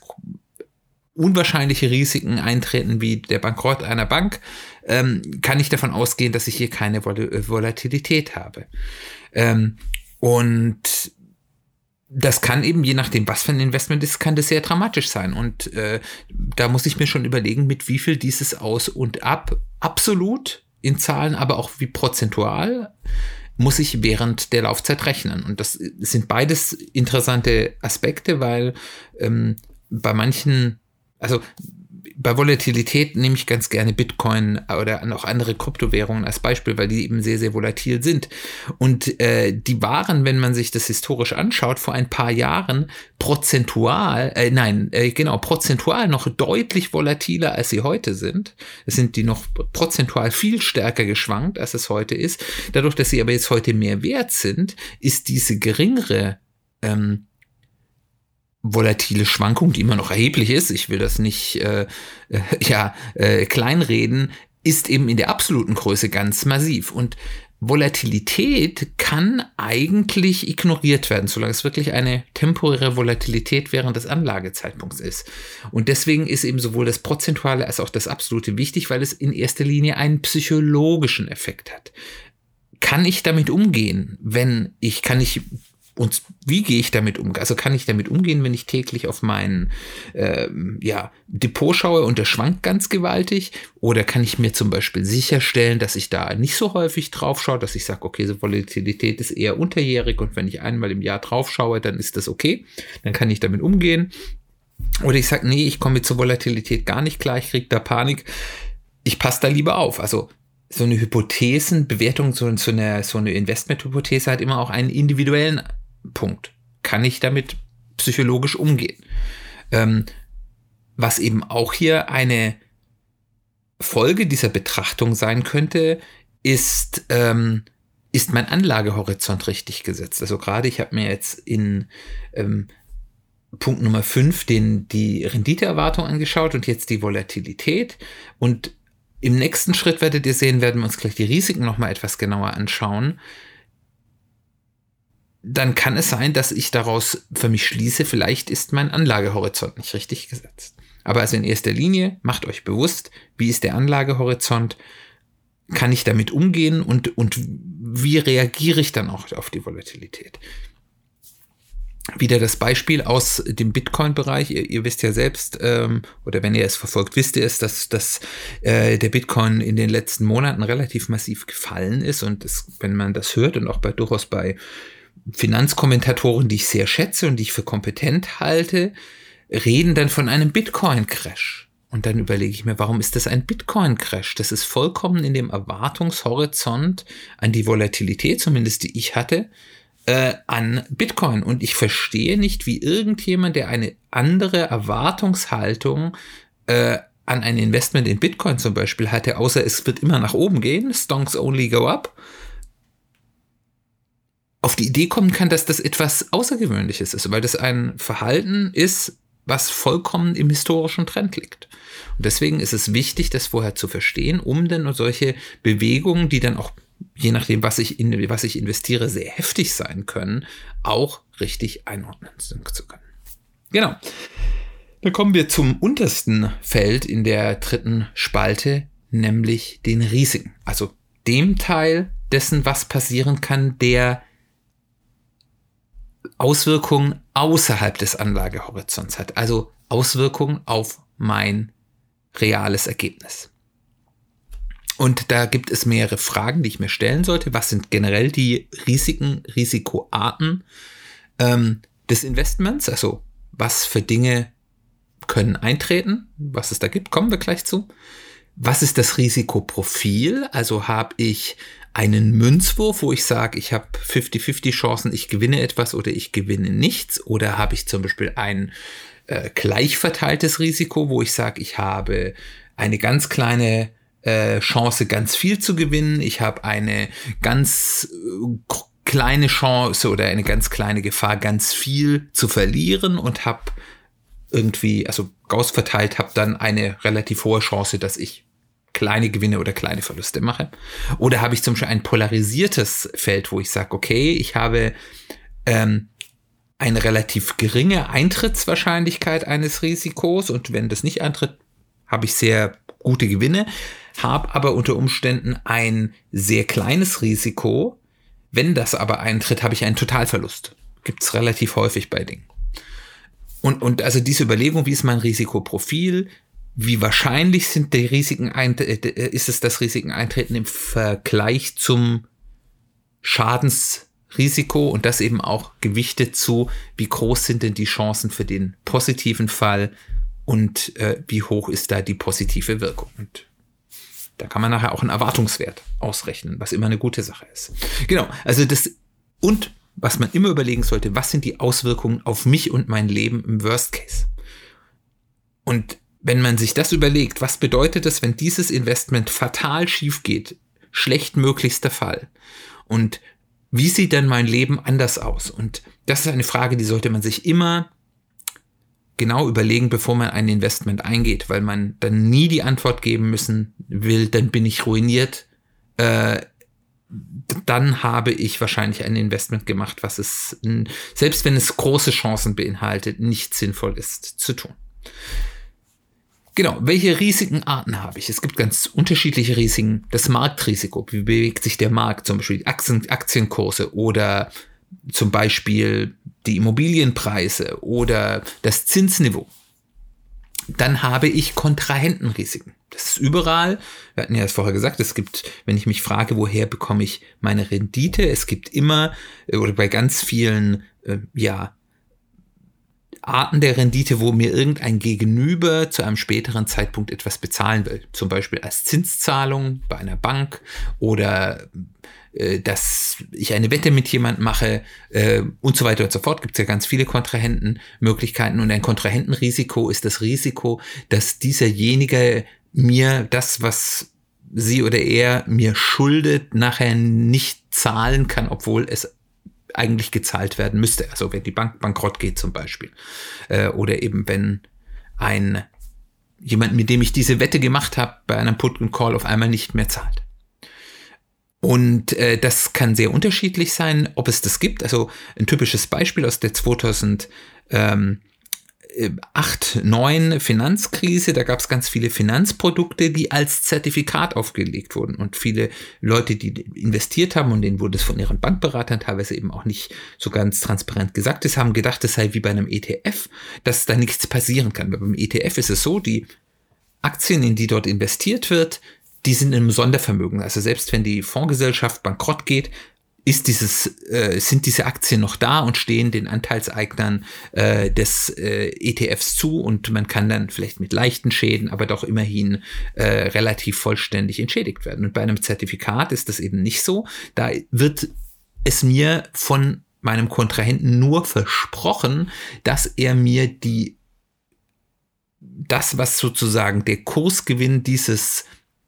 unwahrscheinliche Risiken eintreten wie der Bankrott einer Bank, ähm, kann ich davon ausgehen, dass ich hier keine Vol äh, Volatilität habe. Ähm, und das kann eben, je nachdem, was für ein Investment ist, kann das sehr dramatisch sein. Und äh, da muss ich mir schon überlegen, mit wie viel dieses Aus und Ab absolut in Zahlen, aber auch wie prozentual muss ich während der Laufzeit rechnen. Und das sind beides interessante Aspekte, weil ähm, bei manchen also bei Volatilität nehme ich ganz gerne Bitcoin oder noch andere Kryptowährungen als Beispiel, weil die eben sehr, sehr volatil sind. Und äh, die waren, wenn man sich das historisch anschaut, vor ein paar Jahren prozentual, äh, nein, äh, genau, prozentual noch deutlich volatiler, als sie heute sind. Es sind die noch prozentual viel stärker geschwankt, als es heute ist. Dadurch, dass sie aber jetzt heute mehr wert sind, ist diese geringere ähm, volatile Schwankung, die immer noch erheblich ist, ich will das nicht äh, äh, ja, äh, kleinreden, ist eben in der absoluten Größe ganz massiv. Und Volatilität kann eigentlich ignoriert werden, solange es wirklich eine temporäre Volatilität während des Anlagezeitpunkts ist. Und deswegen ist eben sowohl das Prozentuale als auch das Absolute wichtig, weil es in erster Linie einen psychologischen Effekt hat. Kann ich damit umgehen, wenn ich, kann ich und wie gehe ich damit um? Also kann ich damit umgehen, wenn ich täglich auf mein äh, ja, Depot schaue und das schwankt ganz gewaltig? Oder kann ich mir zum Beispiel sicherstellen, dass ich da nicht so häufig drauf schaue, dass ich sage, okay, so Volatilität ist eher unterjährig und wenn ich einmal im Jahr drauf schaue, dann ist das okay. Dann kann ich damit umgehen. Oder ich sage, nee, ich komme zur Volatilität gar nicht klar, ich kriege da Panik. Ich passe da lieber auf. Also so eine Hypothesenbewertung, so, so eine, so eine Investmenthypothese hat immer auch einen individuellen Punkt. Kann ich damit psychologisch umgehen? Ähm, was eben auch hier eine Folge dieser Betrachtung sein könnte, ist, ähm, ist mein Anlagehorizont richtig gesetzt? Also gerade ich habe mir jetzt in ähm, Punkt Nummer 5 den, die Renditeerwartung angeschaut und jetzt die Volatilität. Und im nächsten Schritt werdet ihr sehen, werden wir uns gleich die Risiken nochmal etwas genauer anschauen dann kann es sein, dass ich daraus für mich schließe, vielleicht ist mein Anlagehorizont nicht richtig gesetzt. Aber also in erster Linie macht euch bewusst, wie ist der Anlagehorizont, kann ich damit umgehen und, und wie reagiere ich dann auch auf die Volatilität. Wieder das Beispiel aus dem Bitcoin-Bereich. Ihr, ihr, wisst ja selbst, ähm, oder wenn ihr es verfolgt, wisst ihr es, dass, dass äh, der Bitcoin in den letzten Monaten relativ massiv gefallen ist. Und das, wenn man das hört und auch bei durchaus bei Finanzkommentatoren, die ich sehr schätze und die ich für kompetent halte, reden dann von einem Bitcoin-Crash. Und dann überlege ich mir, warum ist das ein Bitcoin-Crash? Das ist vollkommen in dem Erwartungshorizont an die Volatilität, zumindest die ich hatte, äh, an Bitcoin. Und ich verstehe nicht, wie irgendjemand, der eine andere Erwartungshaltung äh, an ein Investment in Bitcoin zum Beispiel hatte, außer es wird immer nach oben gehen, Stonks only go up, auf die Idee kommen kann, dass das etwas Außergewöhnliches ist, weil das ein Verhalten ist, was vollkommen im historischen Trend liegt. Und deswegen ist es wichtig, das vorher zu verstehen, um dann solche Bewegungen, die dann auch, je nachdem, was ich, in, was ich investiere, sehr heftig sein können, auch richtig einordnen zu können. Genau. Dann kommen wir zum untersten Feld in der dritten Spalte, nämlich den Risiken. Also dem Teil dessen, was passieren kann, der Auswirkungen außerhalb des Anlagehorizonts hat, also Auswirkungen auf mein reales Ergebnis. Und da gibt es mehrere Fragen, die ich mir stellen sollte. Was sind generell die Risiken, Risikoarten ähm, des Investments? Also was für Dinge können eintreten, was es da gibt, kommen wir gleich zu. Was ist das Risikoprofil? Also habe ich einen Münzwurf, wo ich sage, ich habe 50-50 Chancen, ich gewinne etwas oder ich gewinne nichts? Oder habe ich zum Beispiel ein äh, gleich Risiko, wo ich sage, ich habe eine ganz kleine äh, Chance, ganz viel zu gewinnen. Ich habe eine ganz äh, kleine Chance oder eine ganz kleine Gefahr, ganz viel zu verlieren und habe irgendwie, also Gauss verteilt, habe dann eine relativ hohe Chance, dass ich kleine Gewinne oder kleine Verluste mache. Oder habe ich zum Beispiel ein polarisiertes Feld, wo ich sage, okay, ich habe ähm, eine relativ geringe Eintrittswahrscheinlichkeit eines Risikos und wenn das nicht eintritt, habe ich sehr gute Gewinne, habe aber unter Umständen ein sehr kleines Risiko. Wenn das aber eintritt, habe ich einen Totalverlust. Gibt es relativ häufig bei Dingen. Und, und also diese Überlegung, wie ist mein Risikoprofil, wie wahrscheinlich sind die Risiken ist es das Risiken eintreten im Vergleich zum Schadensrisiko und das eben auch gewichtet zu, wie groß sind denn die Chancen für den positiven Fall und äh, wie hoch ist da die positive Wirkung. Und da kann man nachher auch einen Erwartungswert ausrechnen, was immer eine gute Sache ist. Genau, also das und was man immer überlegen sollte, was sind die Auswirkungen auf mich und mein Leben im Worst Case? Und wenn man sich das überlegt, was bedeutet es, wenn dieses Investment fatal schief geht, schlechtmöglichster Fall? Und wie sieht denn mein Leben anders aus? Und das ist eine Frage, die sollte man sich immer genau überlegen, bevor man ein Investment eingeht, weil man dann nie die Antwort geben müssen will, dann bin ich ruiniert. Äh, dann habe ich wahrscheinlich ein Investment gemacht, was es, selbst wenn es große Chancen beinhaltet, nicht sinnvoll ist zu tun. Genau, welche Risikenarten habe ich? Es gibt ganz unterschiedliche Risiken. Das Marktrisiko, wie bewegt sich der Markt, zum Beispiel Aktien, Aktienkurse oder zum Beispiel die Immobilienpreise oder das Zinsniveau. Dann habe ich Kontrahentenrisiken. Das ist überall. Wir hatten ja es vorher gesagt, es gibt, wenn ich mich frage, woher bekomme ich meine Rendite, es gibt immer, oder bei ganz vielen, äh, ja, Arten der Rendite, wo mir irgendein Gegenüber zu einem späteren Zeitpunkt etwas bezahlen will. Zum Beispiel als Zinszahlung bei einer Bank oder äh, dass ich eine Wette mit jemandem mache äh, und so weiter und so fort. Gibt es ja ganz viele Kontrahentenmöglichkeiten und ein Kontrahentenrisiko ist das Risiko, dass dieserjenige mir das, was sie oder er mir schuldet, nachher nicht zahlen kann, obwohl es eigentlich gezahlt werden müsste. Also wenn die Bank bankrott geht zum Beispiel. Äh, oder eben wenn ein jemand, mit dem ich diese Wette gemacht habe, bei einem Put and Call auf einmal nicht mehr zahlt. Und äh, das kann sehr unterschiedlich sein, ob es das gibt. Also ein typisches Beispiel aus der 2000 ähm, 8, 9 Finanzkrise, da gab es ganz viele Finanzprodukte, die als Zertifikat aufgelegt wurden. Und viele Leute, die investiert haben, und denen wurde es von ihren Bankberatern teilweise eben auch nicht so ganz transparent gesagt ist, haben gedacht, es sei wie bei einem ETF, dass da nichts passieren kann. Weil beim ETF ist es so, die Aktien, in die dort investiert wird, die sind im Sondervermögen. Also selbst wenn die Fondsgesellschaft bankrott geht, ist dieses, äh, sind diese Aktien noch da und stehen den Anteilseignern äh, des äh, ETFs zu und man kann dann vielleicht mit leichten Schäden, aber doch immerhin äh, relativ vollständig entschädigt werden. Und bei einem Zertifikat ist das eben nicht so. Da wird es mir von meinem Kontrahenten nur versprochen, dass er mir die das, was sozusagen der Kursgewinn dieses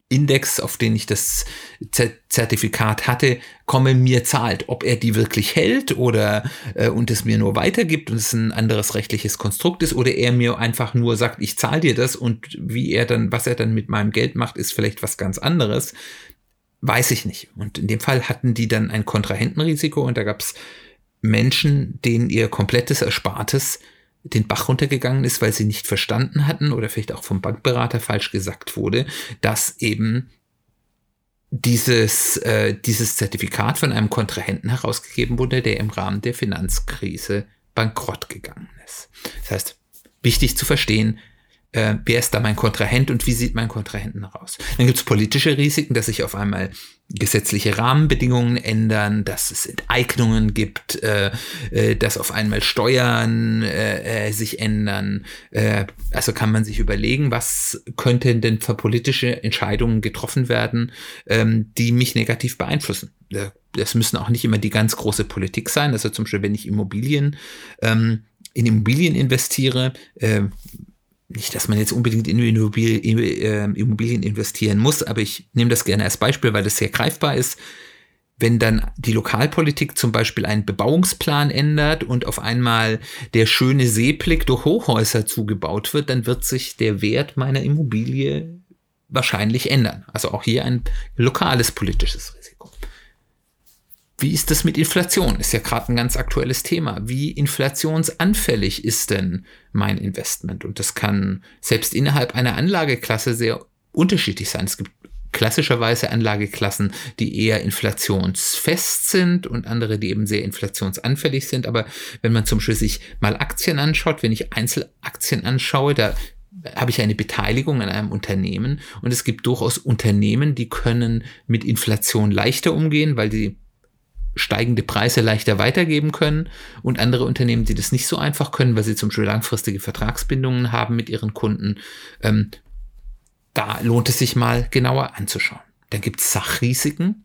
Index, auf den ich das Zertifikat hatte, komme mir zahlt. Ob er die wirklich hält oder äh, und es mir nur weitergibt und es ein anderes rechtliches Konstrukt ist oder er mir einfach nur sagt, ich zahle dir das und wie er dann, was er dann mit meinem Geld macht, ist vielleicht was ganz anderes. Weiß ich nicht. Und in dem Fall hatten die dann ein Kontrahentenrisiko und da gab es Menschen, denen ihr komplettes Erspartes den Bach runtergegangen ist, weil sie nicht verstanden hatten oder vielleicht auch vom Bankberater falsch gesagt wurde, dass eben dieses, äh, dieses Zertifikat von einem Kontrahenten herausgegeben wurde, der im Rahmen der Finanzkrise bankrott gegangen ist. Das heißt, wichtig zu verstehen, äh, wer ist da mein Kontrahent und wie sieht mein Kontrahenten aus. Dann gibt es politische Risiken, dass sich auf einmal gesetzliche Rahmenbedingungen ändern, dass es Enteignungen gibt, äh, äh, dass auf einmal Steuern äh, äh sich ändern. Äh, also kann man sich überlegen, was könnten denn für politische Entscheidungen getroffen werden, ähm, die mich negativ beeinflussen. Das müssen auch nicht immer die ganz große Politik sein. Also zum Beispiel, wenn ich Immobilien ähm, in Immobilien investiere, äh, nicht, dass man jetzt unbedingt in ähm, Immobilien investieren muss, aber ich nehme das gerne als Beispiel, weil das sehr greifbar ist. Wenn dann die Lokalpolitik zum Beispiel einen Bebauungsplan ändert und auf einmal der schöne Seeblick durch Hochhäuser zugebaut wird, dann wird sich der Wert meiner Immobilie wahrscheinlich ändern. Also auch hier ein lokales politisches Risiko. Wie ist das mit Inflation? Ist ja gerade ein ganz aktuelles Thema. Wie inflationsanfällig ist denn mein Investment? Und das kann selbst innerhalb einer Anlageklasse sehr unterschiedlich sein. Es gibt klassischerweise Anlageklassen, die eher inflationsfest sind und andere, die eben sehr inflationsanfällig sind. Aber wenn man zum Beispiel sich mal Aktien anschaut, wenn ich Einzelaktien anschaue, da habe ich eine Beteiligung an einem Unternehmen und es gibt durchaus Unternehmen, die können mit Inflation leichter umgehen, weil die steigende Preise leichter weitergeben können und andere Unternehmen, die das nicht so einfach können, weil sie zum Beispiel langfristige Vertragsbindungen haben mit ihren Kunden. Ähm, da lohnt es sich mal genauer anzuschauen. Dann gibt es Sachrisiken.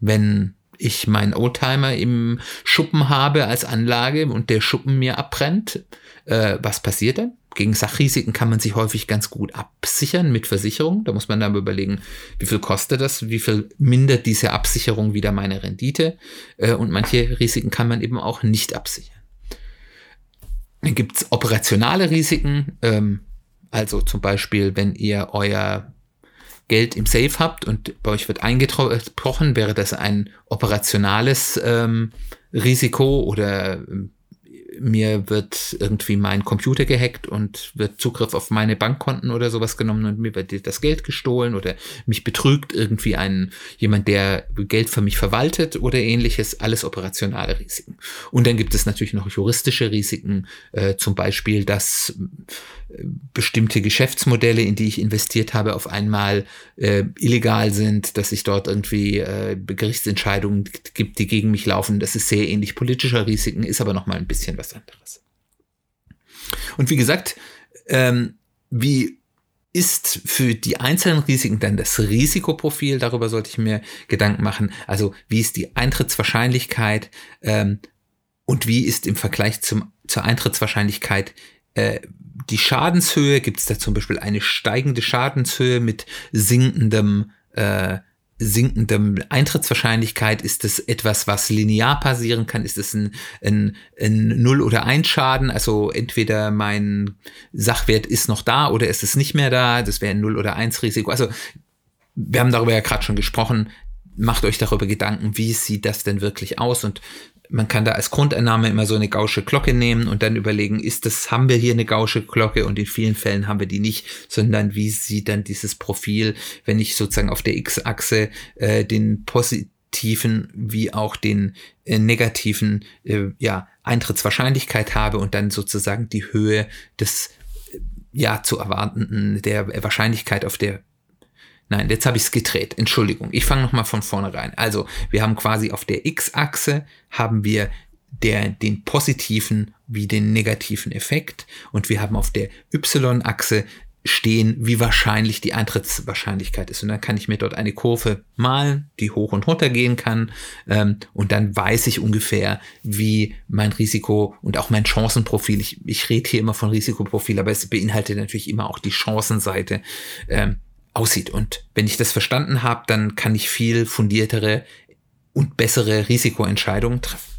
Wenn ich meinen Oldtimer im Schuppen habe als Anlage und der Schuppen mir abbrennt, äh, was passiert dann? gegen Sachrisiken kann man sich häufig ganz gut absichern mit Versicherung. Da muss man dann überlegen, wie viel kostet das, wie viel mindert diese Absicherung wieder meine Rendite. Äh, und manche Risiken kann man eben auch nicht absichern. Dann gibt es operationale Risiken, ähm, also zum Beispiel, wenn ihr euer Geld im Safe habt und bei euch wird eingebrochen, wäre das ein operationales ähm, Risiko oder ähm, mir wird irgendwie mein Computer gehackt und wird Zugriff auf meine Bankkonten oder sowas genommen und mir wird das Geld gestohlen oder mich betrügt irgendwie ein jemand, der Geld für mich verwaltet oder ähnliches, alles operationale Risiken. Und dann gibt es natürlich noch juristische Risiken, äh, zum Beispiel, dass bestimmte Geschäftsmodelle, in die ich investiert habe, auf einmal äh, illegal sind, dass ich dort irgendwie äh, Gerichtsentscheidungen gibt, die gegen mich laufen. Das ist sehr ähnlich politischer Risiken, ist aber noch mal ein bisschen was anderes. Und wie gesagt, ähm, wie ist für die einzelnen Risiken dann das Risikoprofil? Darüber sollte ich mir Gedanken machen. Also wie ist die Eintrittswahrscheinlichkeit ähm, und wie ist im Vergleich zum, zur Eintrittswahrscheinlichkeit äh, die Schadenshöhe? Gibt es da zum Beispiel eine steigende Schadenshöhe mit sinkendem äh, sinkendem Eintrittswahrscheinlichkeit? Ist das etwas, was linear passieren kann? Ist es ein, ein, ein Null- oder Ein-Schaden? Also entweder mein Sachwert ist noch da oder ist es nicht mehr da. Das wäre ein Null- oder Eins-Risiko. Also wir haben darüber ja gerade schon gesprochen. Macht euch darüber Gedanken, wie sieht das denn wirklich aus? Und man kann da als Grundannahme immer so eine gausche Glocke nehmen und dann überlegen, ist das, haben wir hier eine gausche Glocke und in vielen Fällen haben wir die nicht, sondern wie sieht dann dieses Profil, wenn ich sozusagen auf der X-Achse äh, den positiven wie auch den äh, negativen äh, ja, Eintrittswahrscheinlichkeit habe und dann sozusagen die Höhe des äh, ja zu erwartenden der Wahrscheinlichkeit auf der Nein, jetzt habe ich es gedreht. Entschuldigung. Ich fange nochmal von vorne rein. Also, wir haben quasi auf der X-Achse haben wir der, den positiven wie den negativen Effekt und wir haben auf der Y-Achse stehen, wie wahrscheinlich die Eintrittswahrscheinlichkeit ist. Und dann kann ich mir dort eine Kurve malen, die hoch und runter gehen kann. Ähm, und dann weiß ich ungefähr, wie mein Risiko und auch mein Chancenprofil, ich, ich rede hier immer von Risikoprofil, aber es beinhaltet natürlich immer auch die Chancenseite, ähm, aussieht. Und wenn ich das verstanden habe, dann kann ich viel fundiertere und bessere Risikoentscheidungen treffen.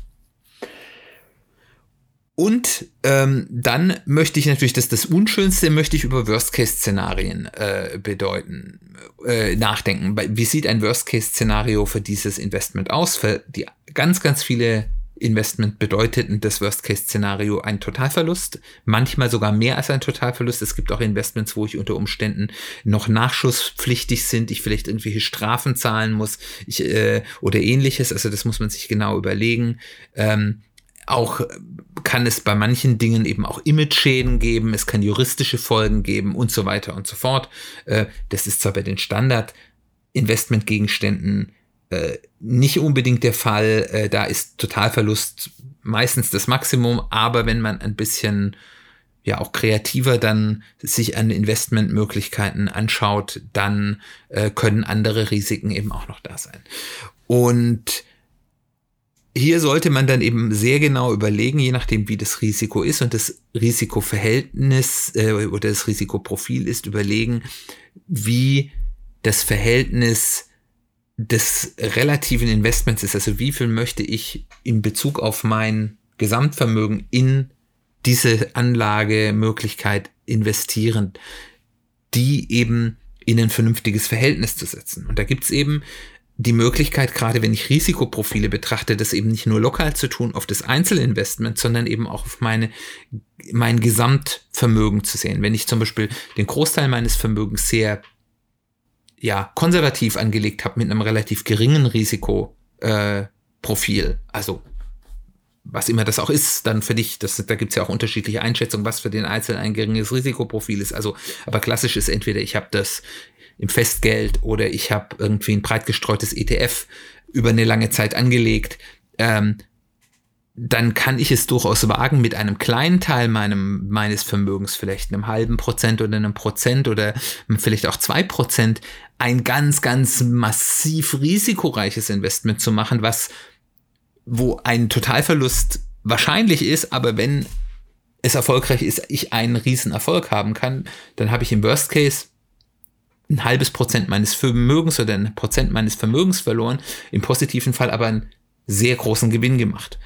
Und ähm, dann möchte ich natürlich, dass das Unschönste möchte ich über Worst-Case-Szenarien äh, bedeuten, äh, nachdenken. Wie sieht ein Worst-Case-Szenario für dieses Investment aus? Für die ganz, ganz viele Investment bedeutet das Worst-Case-Szenario ein Totalverlust, manchmal sogar mehr als ein Totalverlust. Es gibt auch Investments, wo ich unter Umständen noch nachschusspflichtig sind, ich vielleicht irgendwelche Strafen zahlen muss ich, äh, oder ähnliches. Also das muss man sich genau überlegen. Ähm, auch kann es bei manchen Dingen eben auch Image-Schäden geben, es kann juristische Folgen geben und so weiter und so fort. Äh, das ist zwar bei den Standard-Investmentgegenständen äh, nicht unbedingt der Fall. Äh, da ist Totalverlust meistens das Maximum, aber wenn man ein bisschen ja auch kreativer dann sich an Investmentmöglichkeiten anschaut, dann äh, können andere Risiken eben auch noch da sein. Und hier sollte man dann eben sehr genau überlegen, je nachdem, wie das Risiko ist und das Risikoverhältnis äh, oder das Risikoprofil ist, überlegen, wie das Verhältnis des relativen Investments ist. Also wie viel möchte ich in Bezug auf mein Gesamtvermögen in diese Anlagemöglichkeit investieren, die eben in ein vernünftiges Verhältnis zu setzen. Und da gibt's eben die Möglichkeit, gerade wenn ich Risikoprofile betrachte, das eben nicht nur lokal zu tun auf das Einzelinvestment, sondern eben auch auf meine, mein Gesamtvermögen zu sehen. Wenn ich zum Beispiel den Großteil meines Vermögens sehr ja, konservativ angelegt habe mit einem relativ geringen Risikoprofil, äh, also was immer das auch ist, dann für dich, das, da gibt's ja auch unterschiedliche Einschätzungen, was für den Einzelnen ein geringes Risikoprofil ist. Also, aber klassisch ist entweder ich habe das im Festgeld oder ich habe irgendwie ein breit gestreutes ETF über eine lange Zeit angelegt, ähm, dann kann ich es durchaus wagen, mit einem kleinen Teil meinem, meines Vermögens, vielleicht einem halben Prozent oder einem Prozent oder vielleicht auch zwei Prozent, ein ganz, ganz massiv risikoreiches Investment zu machen, was, wo ein Totalverlust wahrscheinlich ist, aber wenn es erfolgreich ist, ich einen riesen Erfolg haben kann, dann habe ich im Worst Case ein halbes Prozent meines Vermögens oder ein Prozent meines Vermögens verloren, im positiven Fall aber einen sehr großen Gewinn gemacht.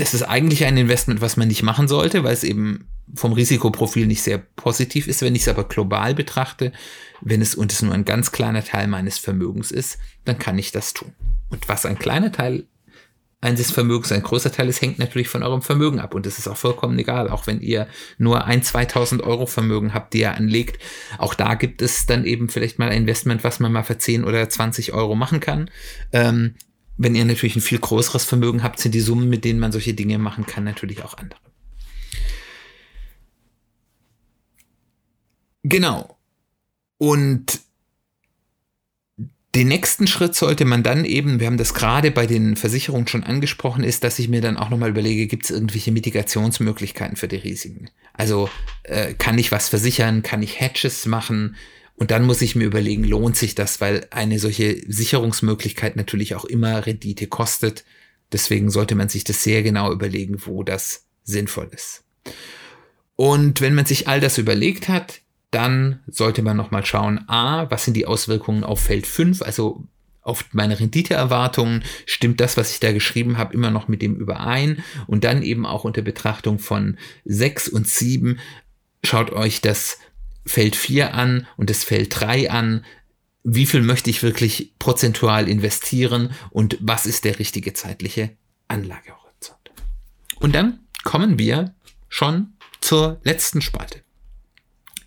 Das ist eigentlich ein Investment, was man nicht machen sollte, weil es eben vom Risikoprofil nicht sehr positiv ist. Wenn ich es aber global betrachte, wenn es und es nur ein ganz kleiner Teil meines Vermögens ist, dann kann ich das tun. Und was ein kleiner Teil eines Vermögens ein größer Teil ist, hängt natürlich von eurem Vermögen ab. Und das ist auch vollkommen egal. Auch wenn ihr nur ein, 2000 Euro Vermögen habt, die ihr anlegt. Auch da gibt es dann eben vielleicht mal ein Investment, was man mal für 10 oder 20 Euro machen kann. Ähm, wenn ihr natürlich ein viel größeres Vermögen habt, sind die Summen, mit denen man solche Dinge machen kann, natürlich auch andere. Genau. Und den nächsten Schritt sollte man dann eben, wir haben das gerade bei den Versicherungen schon angesprochen, ist, dass ich mir dann auch nochmal überlege, gibt es irgendwelche Mitigationsmöglichkeiten für die Risiken? Also äh, kann ich was versichern, kann ich Hedges machen? Und dann muss ich mir überlegen, lohnt sich das, weil eine solche Sicherungsmöglichkeit natürlich auch immer Rendite kostet. Deswegen sollte man sich das sehr genau überlegen, wo das sinnvoll ist. Und wenn man sich all das überlegt hat, dann sollte man nochmal schauen, a, was sind die Auswirkungen auf Feld 5, also auf meine Renditeerwartungen, stimmt das, was ich da geschrieben habe, immer noch mit dem überein und dann eben auch unter Betrachtung von 6 und 7 schaut euch das Feld 4 an und das Feld 3 an, wie viel möchte ich wirklich prozentual investieren und was ist der richtige zeitliche Anlagehorizont. Und dann kommen wir schon zur letzten Spalte.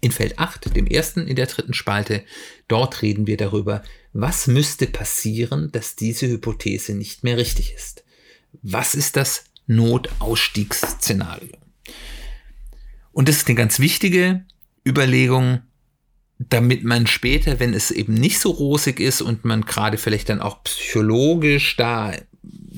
In Feld 8, dem ersten in der dritten Spalte, dort reden wir darüber, was müsste passieren, dass diese Hypothese nicht mehr richtig ist. Was ist das Notausstiegsszenario? Und das ist eine ganz wichtige Überlegung, damit man später, wenn es eben nicht so rosig ist und man gerade vielleicht dann auch psychologisch da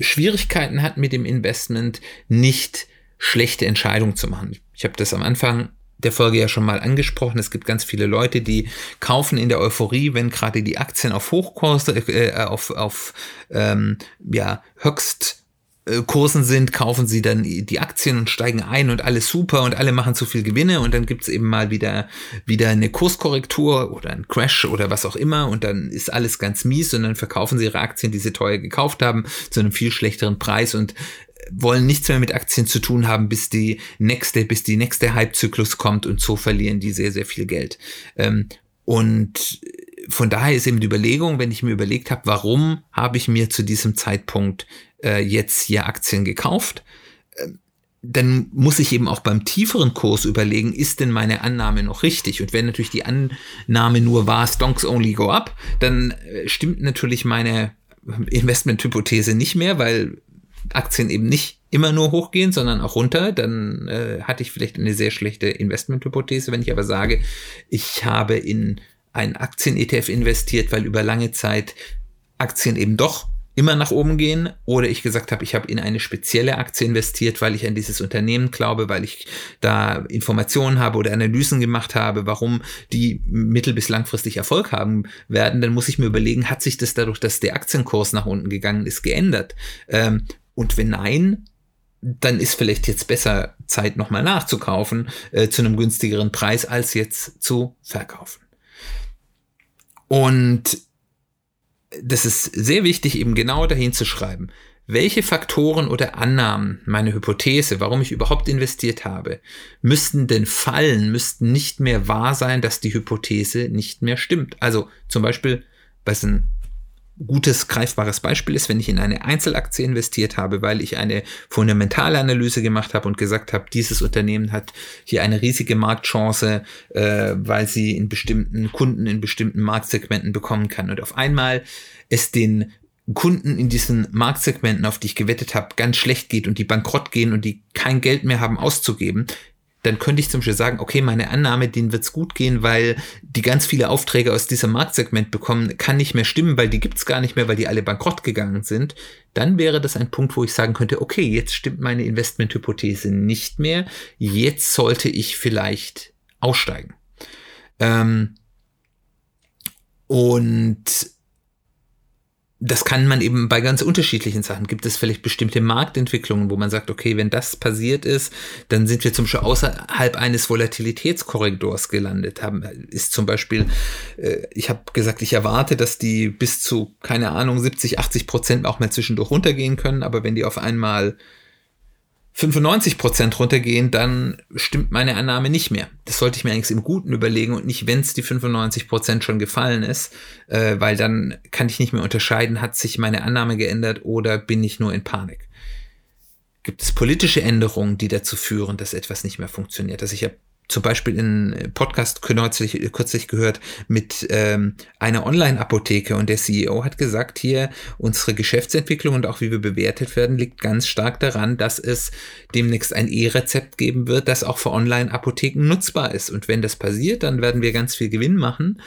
Schwierigkeiten hat mit dem Investment, nicht schlechte Entscheidungen zu machen. Ich habe das am Anfang der Folge ja schon mal angesprochen. Es gibt ganz viele Leute, die kaufen in der Euphorie, wenn gerade die Aktien auf Hochkurs, äh, auf, auf ähm, ja, höchst Kursen sind, kaufen sie dann die Aktien und steigen ein und alles super und alle machen zu viel Gewinne und dann gibt's eben mal wieder, wieder eine Kurskorrektur oder ein Crash oder was auch immer und dann ist alles ganz mies und dann verkaufen sie ihre Aktien, die sie teuer gekauft haben, zu einem viel schlechteren Preis und wollen nichts mehr mit Aktien zu tun haben, bis die nächste, bis die nächste Hypezyklus kommt und so verlieren die sehr, sehr viel Geld. Ähm, und von daher ist eben die Überlegung, wenn ich mir überlegt habe, warum habe ich mir zu diesem Zeitpunkt äh, jetzt hier Aktien gekauft, äh, dann muss ich eben auch beim tieferen Kurs überlegen, ist denn meine Annahme noch richtig? Und wenn natürlich die Annahme nur war, Stonks only go up, dann äh, stimmt natürlich meine Investmenthypothese nicht mehr, weil Aktien eben nicht immer nur hochgehen, sondern auch runter, dann äh, hatte ich vielleicht eine sehr schlechte Investmenthypothese. Wenn ich aber sage, ich habe in einen Aktien-ETF investiert, weil über lange Zeit Aktien eben doch immer nach oben gehen oder ich gesagt habe, ich habe in eine spezielle Aktie investiert, weil ich an dieses Unternehmen glaube, weil ich da Informationen habe oder Analysen gemacht habe, warum die mittel- bis langfristig Erfolg haben werden, dann muss ich mir überlegen, hat sich das dadurch, dass der Aktienkurs nach unten gegangen ist, geändert? Ähm, und wenn nein, dann ist vielleicht jetzt besser Zeit nochmal nachzukaufen äh, zu einem günstigeren Preis, als jetzt zu verkaufen. Und das ist sehr wichtig, eben genau dahin zu schreiben. Welche Faktoren oder Annahmen, meine Hypothese, warum ich überhaupt investiert habe, müssten denn fallen, müssten nicht mehr wahr sein, dass die Hypothese nicht mehr stimmt. Also zum Beispiel, was ein gutes, greifbares Beispiel ist, wenn ich in eine Einzelaktie investiert habe, weil ich eine fundamentale Analyse gemacht habe und gesagt habe, dieses Unternehmen hat hier eine riesige Marktchance, äh, weil sie in bestimmten Kunden in bestimmten Marktsegmenten bekommen kann. Und auf einmal es den Kunden in diesen Marktsegmenten, auf die ich gewettet habe, ganz schlecht geht und die bankrott gehen und die kein Geld mehr haben auszugeben, dann könnte ich zum Beispiel sagen, okay, meine Annahme, denen wird's gut gehen, weil die ganz viele Aufträge aus diesem Marktsegment bekommen, kann nicht mehr stimmen, weil die gibt's gar nicht mehr, weil die alle bankrott gegangen sind. Dann wäre das ein Punkt, wo ich sagen könnte, okay, jetzt stimmt meine Investmenthypothese nicht mehr, jetzt sollte ich vielleicht aussteigen. Ähm, und das kann man eben bei ganz unterschiedlichen Sachen. Gibt es vielleicht bestimmte Marktentwicklungen, wo man sagt, okay, wenn das passiert ist, dann sind wir zum Beispiel außerhalb eines Volatilitätskorridors gelandet. Haben, ist zum Beispiel, äh, ich habe gesagt, ich erwarte, dass die bis zu, keine Ahnung, 70, 80 Prozent auch mal zwischendurch runtergehen können, aber wenn die auf einmal 95 Prozent runtergehen, dann stimmt meine Annahme nicht mehr. Das sollte ich mir eigentlich im Guten überlegen und nicht, wenn es die 95 Prozent schon gefallen ist, äh, weil dann kann ich nicht mehr unterscheiden, hat sich meine Annahme geändert oder bin ich nur in Panik. Gibt es politische Änderungen, die dazu führen, dass etwas nicht mehr funktioniert? Also ich habe zum Beispiel in Podcast kürzlich, kürzlich gehört mit ähm, einer Online-Apotheke und der CEO hat gesagt, hier unsere Geschäftsentwicklung und auch wie wir bewertet werden, liegt ganz stark daran, dass es demnächst ein E-Rezept geben wird, das auch für Online-Apotheken nutzbar ist. Und wenn das passiert, dann werden wir ganz viel Gewinn machen.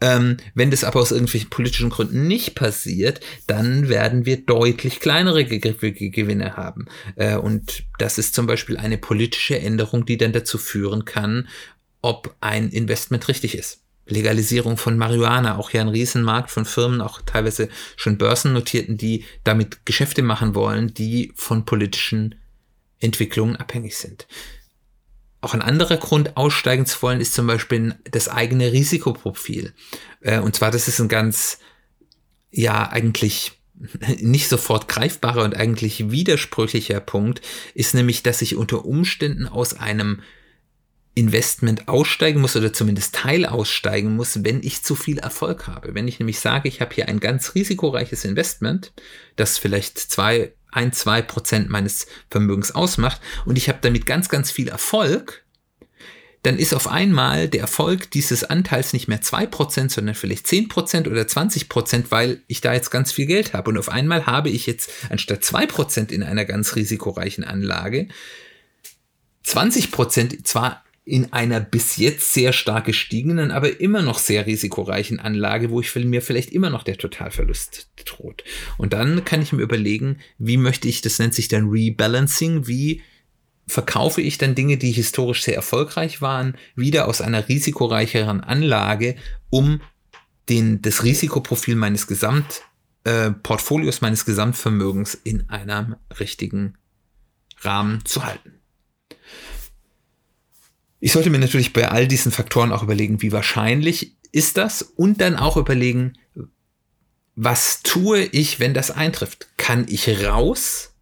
Ähm, wenn das aber aus irgendwelchen politischen Gründen nicht passiert, dann werden wir deutlich kleinere Gewinne haben. Äh, und das ist zum Beispiel eine politische Änderung, die dann dazu führen kann, ob ein Investment richtig ist. Legalisierung von Marihuana, auch ja ein Riesenmarkt von Firmen, auch teilweise schon börsennotierten, die damit Geschäfte machen wollen, die von politischen Entwicklungen abhängig sind. Auch ein anderer Grund, aussteigen zu wollen, ist zum Beispiel das eigene Risikoprofil. Äh, und zwar, das ist ein ganz, ja, eigentlich nicht sofort greifbarer und eigentlich widersprüchlicher Punkt, ist nämlich, dass ich unter Umständen aus einem Investment aussteigen muss oder zumindest Teil aussteigen muss, wenn ich zu viel Erfolg habe. Wenn ich nämlich sage, ich habe hier ein ganz risikoreiches Investment, das vielleicht zwei ein, zwei Prozent meines Vermögens ausmacht und ich habe damit ganz, ganz viel Erfolg, dann ist auf einmal der Erfolg dieses Anteils nicht mehr zwei Prozent, sondern vielleicht zehn Prozent oder 20%, weil ich da jetzt ganz viel Geld habe. Und auf einmal habe ich jetzt anstatt zwei Prozent in einer ganz risikoreichen Anlage 20 Prozent zwar in einer bis jetzt sehr stark gestiegenen, aber immer noch sehr risikoreichen Anlage, wo ich mir vielleicht immer noch der Totalverlust droht. Und dann kann ich mir überlegen, wie möchte ich, das nennt sich dann Rebalancing, wie verkaufe ich dann Dinge, die historisch sehr erfolgreich waren, wieder aus einer risikoreicheren Anlage, um den, das Risikoprofil meines Gesamtportfolios, äh, meines Gesamtvermögens in einem richtigen Rahmen zu halten. Ich sollte mir natürlich bei all diesen Faktoren auch überlegen, wie wahrscheinlich ist das und dann auch überlegen, was tue ich, wenn das eintrifft? Kann ich raus?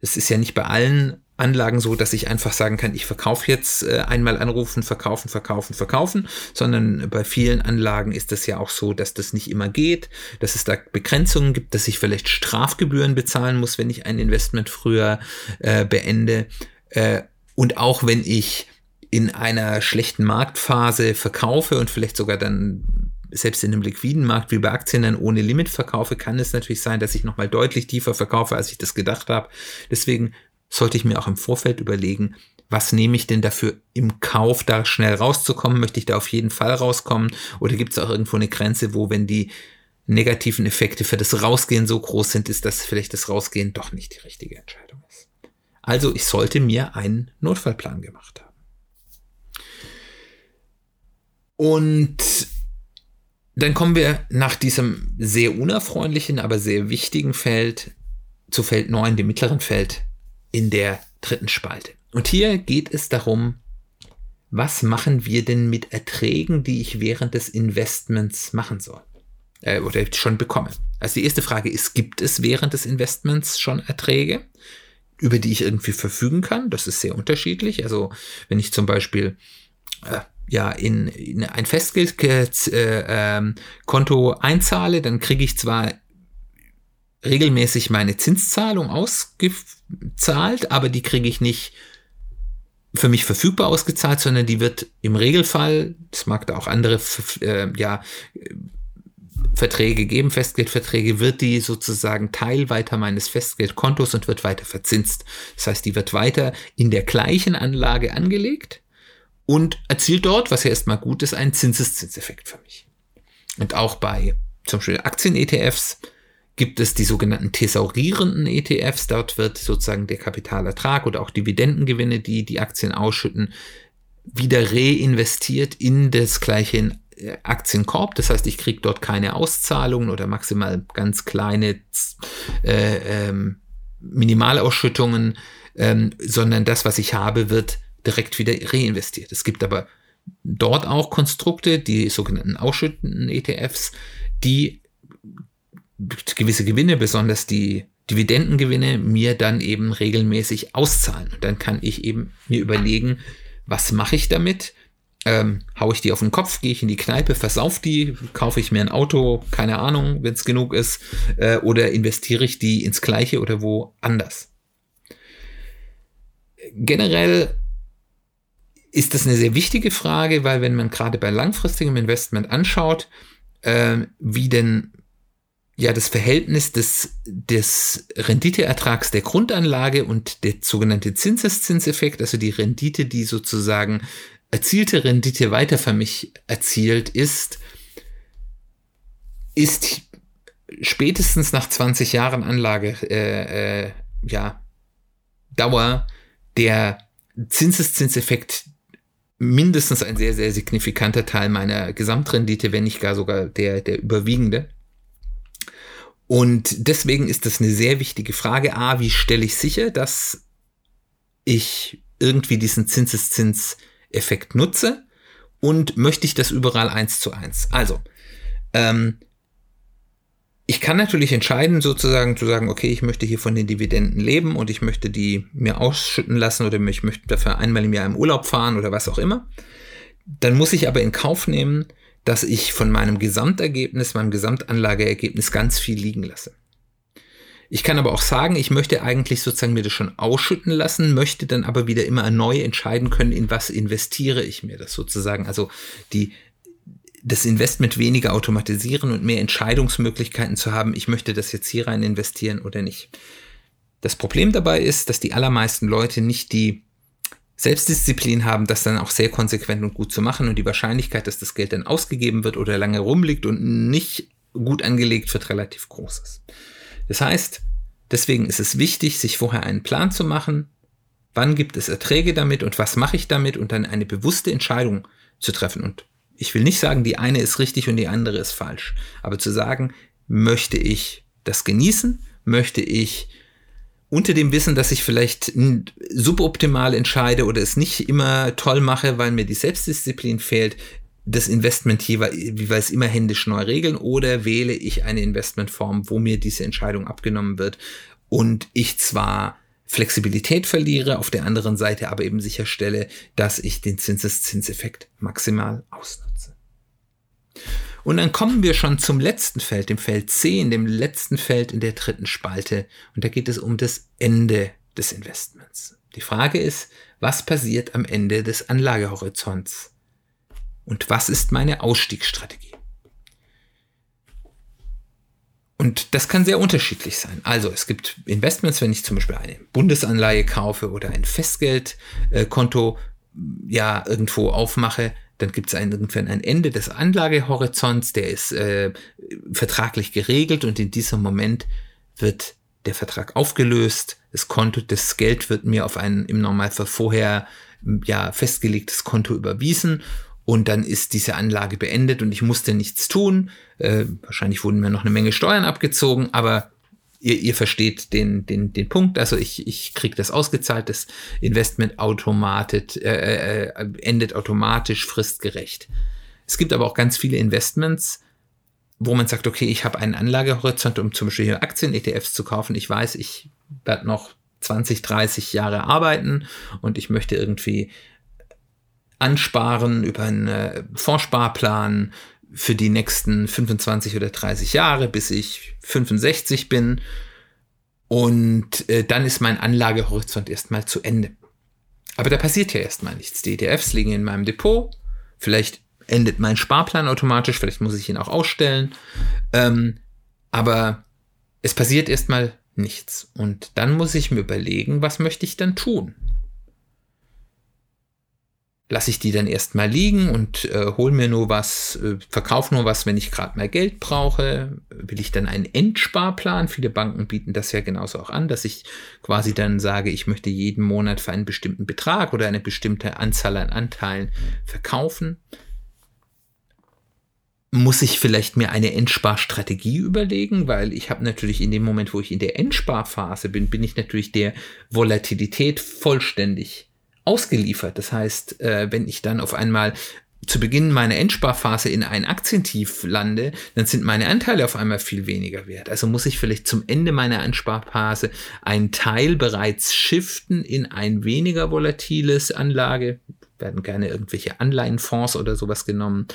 Es ist ja nicht bei allen Anlagen so, dass ich einfach sagen kann, ich verkaufe jetzt äh, einmal anrufen, verkaufen, verkaufen, verkaufen, sondern bei vielen Anlagen ist es ja auch so, dass das nicht immer geht, dass es da Begrenzungen gibt, dass ich vielleicht Strafgebühren bezahlen muss, wenn ich ein Investment früher äh, beende. Äh, und auch wenn ich in einer schlechten Marktphase verkaufe und vielleicht sogar dann selbst in einem liquiden Markt wie bei Aktien dann ohne Limit verkaufe, kann es natürlich sein, dass ich nochmal deutlich tiefer verkaufe, als ich das gedacht habe. Deswegen sollte ich mir auch im Vorfeld überlegen, was nehme ich denn dafür im Kauf, da schnell rauszukommen? Möchte ich da auf jeden Fall rauskommen? Oder gibt es auch irgendwo eine Grenze, wo, wenn die negativen Effekte für das Rausgehen so groß sind, ist, dass vielleicht das Rausgehen doch nicht die richtige Entscheidung ist. Also ich sollte mir einen Notfallplan gemacht haben. Und dann kommen wir nach diesem sehr unerfreulichen, aber sehr wichtigen Feld zu Feld 9, dem mittleren Feld in der dritten Spalte. Und hier geht es darum, was machen wir denn mit Erträgen, die ich während des Investments machen soll? Äh, oder schon bekomme. Also die erste Frage ist, gibt es während des Investments schon Erträge, über die ich irgendwie verfügen kann? Das ist sehr unterschiedlich. Also wenn ich zum Beispiel äh, ja in, in ein Festgeldkonto äh, ähm, einzahle, dann kriege ich zwar regelmäßig meine Zinszahlung ausgezahlt, aber die kriege ich nicht für mich verfügbar ausgezahlt, sondern die wird im Regelfall, es mag da auch andere äh, ja, Verträge geben, Festgeldverträge, wird die sozusagen Teil weiter meines Festgeldkontos und wird weiter verzinst. Das heißt, die wird weiter in der gleichen Anlage angelegt und erzielt dort, was ja erstmal gut ist, einen Zinseszinseffekt für mich. Und auch bei zum Beispiel Aktien-ETFs gibt es die sogenannten thesaurierenden ETFs. Dort wird sozusagen der Kapitalertrag oder auch Dividendengewinne, die die Aktien ausschütten, wieder reinvestiert in das gleiche äh, Aktienkorb. Das heißt, ich kriege dort keine Auszahlungen oder maximal ganz kleine äh, ähm, Minimalausschüttungen, ähm, sondern das, was ich habe, wird direkt wieder reinvestiert. Es gibt aber dort auch Konstrukte, die sogenannten ausschüttenden ETFs, die gewisse Gewinne, besonders die Dividendengewinne, mir dann eben regelmäßig auszahlen. Und dann kann ich eben mir überlegen, was mache ich damit? Ähm, hau ich die auf den Kopf, gehe ich in die Kneipe, versauf die, kaufe ich mir ein Auto, keine Ahnung, wenn es genug ist, äh, oder investiere ich die ins Gleiche oder woanders. Generell ist das eine sehr wichtige Frage, weil wenn man gerade bei langfristigem Investment anschaut, äh, wie denn ja das Verhältnis des, des Renditeertrags der Grundanlage und der sogenannte Zinseszinseffekt, also die Rendite, die sozusagen erzielte Rendite weiter für mich erzielt ist, ist spätestens nach 20 Jahren Anlage, äh, äh, ja, Dauer der Zinseszinseffekt mindestens ein sehr, sehr signifikanter Teil meiner Gesamtrendite, wenn nicht gar sogar der, der überwiegende. Und deswegen ist das eine sehr wichtige Frage. A, wie stelle ich sicher, dass ich irgendwie diesen Zinseszinseffekt nutze? Und möchte ich das überall eins zu eins? Also, ähm, ich kann natürlich entscheiden, sozusagen zu sagen, okay, ich möchte hier von den Dividenden leben und ich möchte die mir ausschütten lassen oder ich möchte dafür einmal im Jahr im Urlaub fahren oder was auch immer. Dann muss ich aber in Kauf nehmen, dass ich von meinem Gesamtergebnis, meinem Gesamtanlageergebnis ganz viel liegen lasse. Ich kann aber auch sagen, ich möchte eigentlich sozusagen mir das schon ausschütten lassen, möchte dann aber wieder immer neu entscheiden können, in was investiere ich mir das sozusagen. Also die, das Investment weniger automatisieren und mehr Entscheidungsmöglichkeiten zu haben, ich möchte das jetzt hier rein investieren oder nicht. Das Problem dabei ist, dass die allermeisten Leute nicht die Selbstdisziplin haben, das dann auch sehr konsequent und gut zu machen und die Wahrscheinlichkeit, dass das Geld dann ausgegeben wird oder lange rumliegt und nicht gut angelegt wird, relativ groß ist. Das heißt, deswegen ist es wichtig, sich vorher einen Plan zu machen, wann gibt es Erträge damit und was mache ich damit und dann eine bewusste Entscheidung zu treffen. Und ich will nicht sagen, die eine ist richtig und die andere ist falsch, aber zu sagen, möchte ich das genießen, möchte ich unter dem Wissen, dass ich vielleicht suboptimal entscheide oder es nicht immer toll mache, weil mir die Selbstdisziplin fehlt, das Investment jeweils immer händisch neu regeln? Oder wähle ich eine Investmentform, wo mir diese Entscheidung abgenommen wird und ich zwar Flexibilität verliere, auf der anderen Seite aber eben sicherstelle, dass ich den Zinseszinseffekt maximal ausnutze. Und dann kommen wir schon zum letzten Feld, dem Feld 10, dem letzten Feld in der dritten Spalte. Und da geht es um das Ende des Investments. Die Frage ist, was passiert am Ende des Anlagehorizonts? Und was ist meine Ausstiegsstrategie? Und das kann sehr unterschiedlich sein. Also es gibt Investments, wenn ich zum Beispiel eine Bundesanleihe kaufe oder ein Festgeldkonto ja irgendwo aufmache, dann gibt es irgendwann ein Ende des Anlagehorizonts, der ist äh, vertraglich geregelt und in diesem Moment wird der Vertrag aufgelöst, das Konto, das Geld wird mir auf ein im Normalfall vorher ja festgelegtes Konto überwiesen und dann ist diese Anlage beendet und ich musste nichts tun. Äh, wahrscheinlich wurden mir noch eine Menge Steuern abgezogen, aber ihr, ihr versteht den, den, den Punkt. Also ich, ich kriege das ausgezahlt, das Investment automatet, äh, äh, endet automatisch fristgerecht. Es gibt aber auch ganz viele Investments, wo man sagt, okay, ich habe einen Anlagehorizont, um zum Beispiel hier Aktien-ETFs zu kaufen. Ich weiß, ich werde noch 20, 30 Jahre arbeiten und ich möchte irgendwie ansparen über einen äh, Fondssparplan für die nächsten 25 oder 30 Jahre, bis ich 65 bin. Und äh, dann ist mein Anlagehorizont erstmal zu Ende. Aber da passiert ja erstmal nichts. Die ETFs liegen in meinem Depot. Vielleicht endet mein Sparplan automatisch, vielleicht muss ich ihn auch ausstellen. Ähm, aber es passiert erstmal nichts. Und dann muss ich mir überlegen, was möchte ich dann tun? Lasse ich die dann erstmal liegen und äh, hole mir nur was, äh, verkaufe nur was, wenn ich gerade mal Geld brauche. Will ich dann einen Endsparplan? Viele Banken bieten das ja genauso auch an, dass ich quasi dann sage, ich möchte jeden Monat für einen bestimmten Betrag oder eine bestimmte Anzahl an Anteilen verkaufen. Muss ich vielleicht mir eine Endsparstrategie überlegen, weil ich habe natürlich in dem Moment, wo ich in der Endsparphase bin, bin ich natürlich der Volatilität vollständig ausgeliefert. Das heißt, äh, wenn ich dann auf einmal zu Beginn meiner Endsparphase in ein Aktientief lande, dann sind meine Anteile auf einmal viel weniger wert. Also muss ich vielleicht zum Ende meiner Ansparphase einen Teil bereits shiften in ein weniger volatiles Anlage, werden gerne irgendwelche Anleihenfonds oder sowas genommen,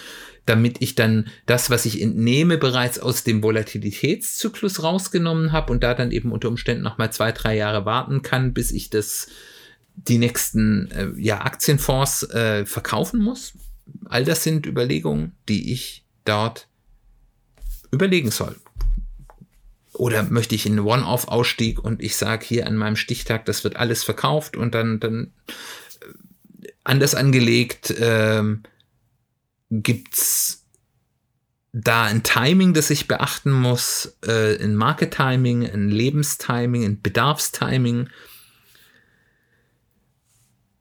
damit ich dann das, was ich entnehme, bereits aus dem Volatilitätszyklus rausgenommen habe und da dann eben unter Umständen noch mal zwei, drei Jahre warten kann, bis ich das die nächsten äh, ja, Aktienfonds äh, verkaufen muss. All das sind Überlegungen, die ich dort überlegen soll. Oder möchte ich einen One-Off-Ausstieg und ich sage hier an meinem Stichtag, das wird alles verkauft und dann, dann äh, anders angelegt, ähm, gibt's da ein Timing, das ich beachten muss, äh, ein Market-Timing, ein Lebenstiming, ein Bedarfstiming.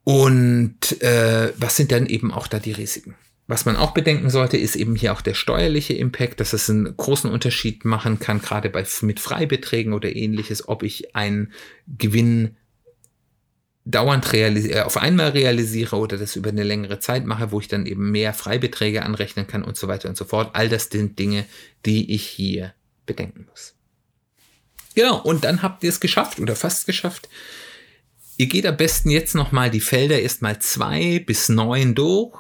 Und äh, was sind dann eben auch da die Risiken? Was man auch bedenken sollte, ist eben hier auch der steuerliche Impact, dass es einen großen Unterschied machen kann, gerade bei, mit Freibeträgen oder ähnliches, ob ich einen Gewinn dauernd realisiere, äh, auf einmal realisiere oder das über eine längere Zeit mache, wo ich dann eben mehr Freibeträge anrechnen kann und so weiter und so fort. All das sind Dinge, die ich hier bedenken muss. Genau, und dann habt ihr es geschafft oder fast geschafft. Ihr geht am besten jetzt nochmal die Felder erstmal zwei bis neun durch,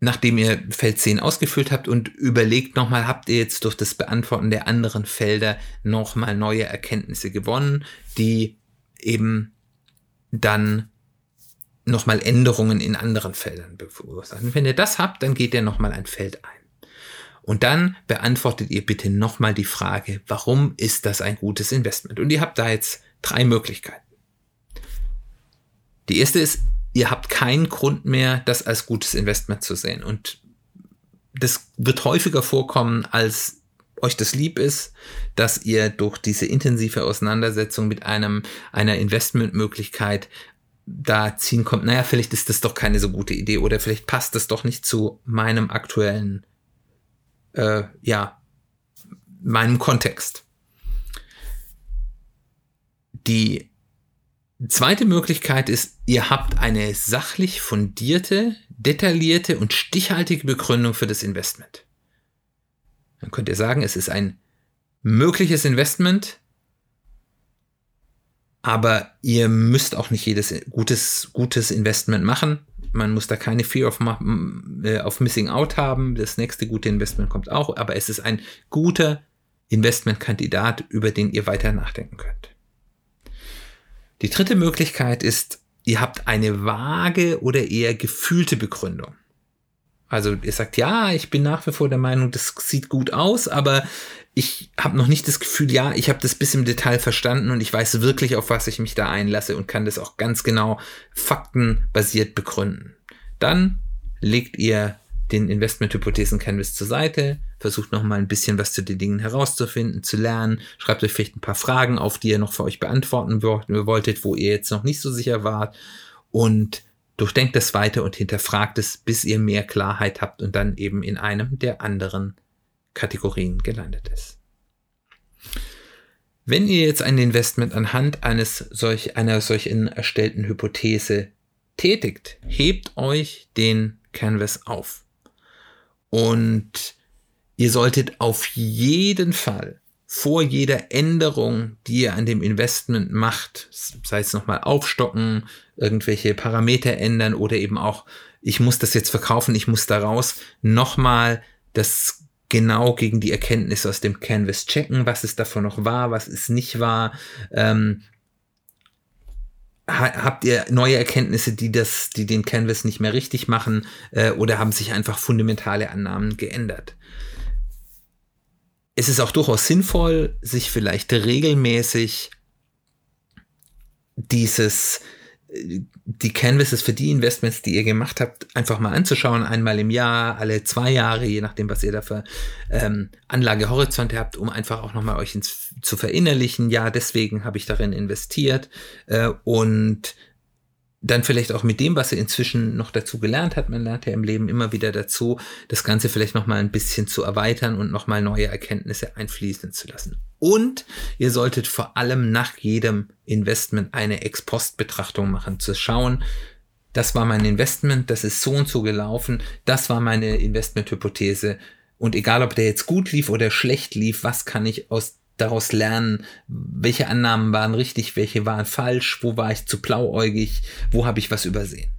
nachdem ihr Feld 10 ausgefüllt habt und überlegt nochmal, habt ihr jetzt durch das Beantworten der anderen Felder nochmal neue Erkenntnisse gewonnen, die eben dann nochmal Änderungen in anderen Feldern verursachen. Wenn ihr das habt, dann geht ihr nochmal ein Feld ein. Und dann beantwortet ihr bitte nochmal die Frage, warum ist das ein gutes Investment? Und ihr habt da jetzt drei Möglichkeiten. Die erste ist, ihr habt keinen Grund mehr, das als gutes Investment zu sehen. Und das wird häufiger vorkommen, als euch das lieb ist, dass ihr durch diese intensive Auseinandersetzung mit einem, einer Investmentmöglichkeit da ziehen kommt, naja, vielleicht ist das doch keine so gute Idee oder vielleicht passt das doch nicht zu meinem aktuellen, äh, ja, meinem Kontext. Die Zweite Möglichkeit ist, ihr habt eine sachlich fundierte, detaillierte und stichhaltige Begründung für das Investment. Dann könnt ihr sagen, es ist ein mögliches Investment, aber ihr müsst auch nicht jedes gutes, gutes Investment machen. Man muss da keine Fear of, äh, of Missing Out haben. Das nächste gute Investment kommt auch, aber es ist ein guter Investmentkandidat, über den ihr weiter nachdenken könnt. Die dritte Möglichkeit ist, ihr habt eine vage oder eher gefühlte Begründung. Also ihr sagt, ja, ich bin nach wie vor der Meinung, das sieht gut aus, aber ich habe noch nicht das Gefühl, ja, ich habe das bis im Detail verstanden und ich weiß wirklich, auf was ich mich da einlasse und kann das auch ganz genau faktenbasiert begründen. Dann legt ihr den Investment-Hypothesen Canvas zur Seite, versucht nochmal ein bisschen was zu den Dingen herauszufinden, zu lernen, schreibt euch vielleicht ein paar Fragen auf, die ihr noch für euch beantworten wolltet, wo ihr jetzt noch nicht so sicher wart und durchdenkt das weiter und hinterfragt es, bis ihr mehr Klarheit habt und dann eben in einem der anderen Kategorien gelandet ist. Wenn ihr jetzt ein Investment anhand eines solch, einer solchen erstellten Hypothese tätigt, hebt euch den Canvas auf. Und ihr solltet auf jeden Fall vor jeder Änderung, die ihr an dem Investment macht, sei es nochmal aufstocken, irgendwelche Parameter ändern oder eben auch, ich muss das jetzt verkaufen, ich muss da raus, nochmal das genau gegen die Erkenntnisse aus dem Canvas checken, was es davon noch war, was es nicht war. Ähm, habt ihr neue Erkenntnisse, die das, die den Canvas nicht mehr richtig machen, äh, oder haben sich einfach fundamentale Annahmen geändert? Es ist auch durchaus sinnvoll, sich vielleicht regelmäßig dieses die Canvases für die Investments, die ihr gemacht habt, einfach mal anzuschauen, einmal im Jahr, alle zwei Jahre, je nachdem, was ihr da für ähm, Anlagehorizonte habt, um einfach auch nochmal euch ins, zu verinnerlichen. Ja, deswegen habe ich darin investiert äh, und dann vielleicht auch mit dem, was er inzwischen noch dazu gelernt hat, man lernt ja im Leben immer wieder dazu, das Ganze vielleicht nochmal ein bisschen zu erweitern und nochmal neue Erkenntnisse einfließen zu lassen. Und ihr solltet vor allem nach jedem Investment eine Ex-Post-Betrachtung machen, zu schauen, das war mein Investment, das ist so und so gelaufen, das war meine Investmenthypothese. Und egal, ob der jetzt gut lief oder schlecht lief, was kann ich aus daraus lernen, welche Annahmen waren richtig, welche waren falsch, wo war ich zu blauäugig, wo habe ich was übersehen.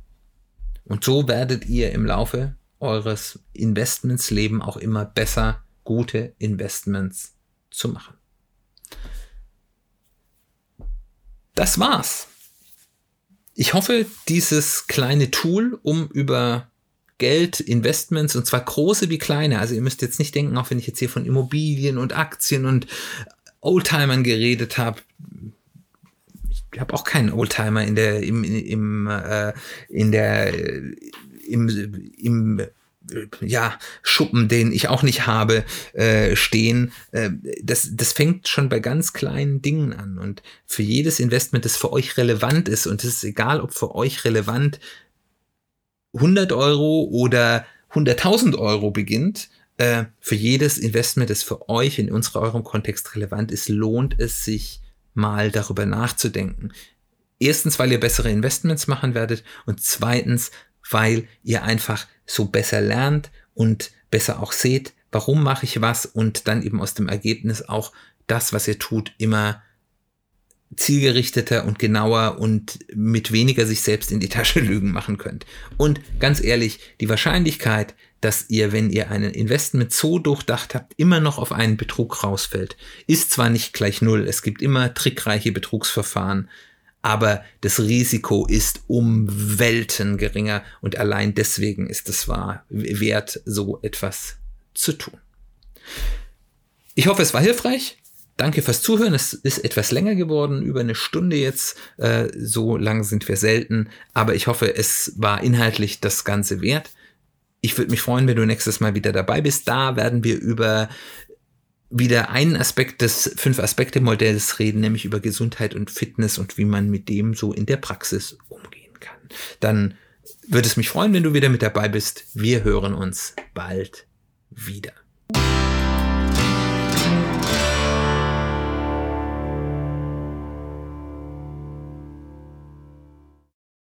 Und so werdet ihr im Laufe eures Investmentsleben auch immer besser, gute Investments zu machen. Das war's. Ich hoffe, dieses kleine Tool, um über Geld, Investments und zwar große wie kleine. Also ihr müsst jetzt nicht denken, auch wenn ich jetzt hier von Immobilien und Aktien und Oldtimern geredet habe. Ich habe auch keinen Oldtimer in der im, im äh, in der im, im ja, Schuppen, den ich auch nicht habe, äh, stehen. Äh, das, das fängt schon bei ganz kleinen Dingen an. Und für jedes Investment, das für euch relevant ist, und es ist egal, ob für euch relevant 100 Euro oder 100.000 Euro beginnt, äh, für jedes Investment, das für euch in unserem eurem Kontext relevant ist, lohnt es sich mal darüber nachzudenken. Erstens, weil ihr bessere Investments machen werdet und zweitens, weil ihr einfach so besser lernt und besser auch seht, warum mache ich was und dann eben aus dem Ergebnis auch das, was ihr tut, immer zielgerichteter und genauer und mit weniger sich selbst in die Tasche lügen machen könnt. Und ganz ehrlich, die Wahrscheinlichkeit, dass ihr, wenn ihr einen Investment so durchdacht habt, immer noch auf einen Betrug rausfällt, ist zwar nicht gleich null, es gibt immer trickreiche Betrugsverfahren, aber das Risiko ist um Welten geringer und allein deswegen ist es wahr, wert, so etwas zu tun. Ich hoffe, es war hilfreich. Danke fürs Zuhören. Es ist etwas länger geworden, über eine Stunde jetzt. Äh, so lang sind wir selten. Aber ich hoffe, es war inhaltlich das Ganze wert. Ich würde mich freuen, wenn du nächstes Mal wieder dabei bist. Da werden wir über wieder einen Aspekt des Fünf-Aspekte-Modells reden, nämlich über Gesundheit und Fitness und wie man mit dem so in der Praxis umgehen kann. Dann würde es mich freuen, wenn du wieder mit dabei bist. Wir hören uns bald wieder.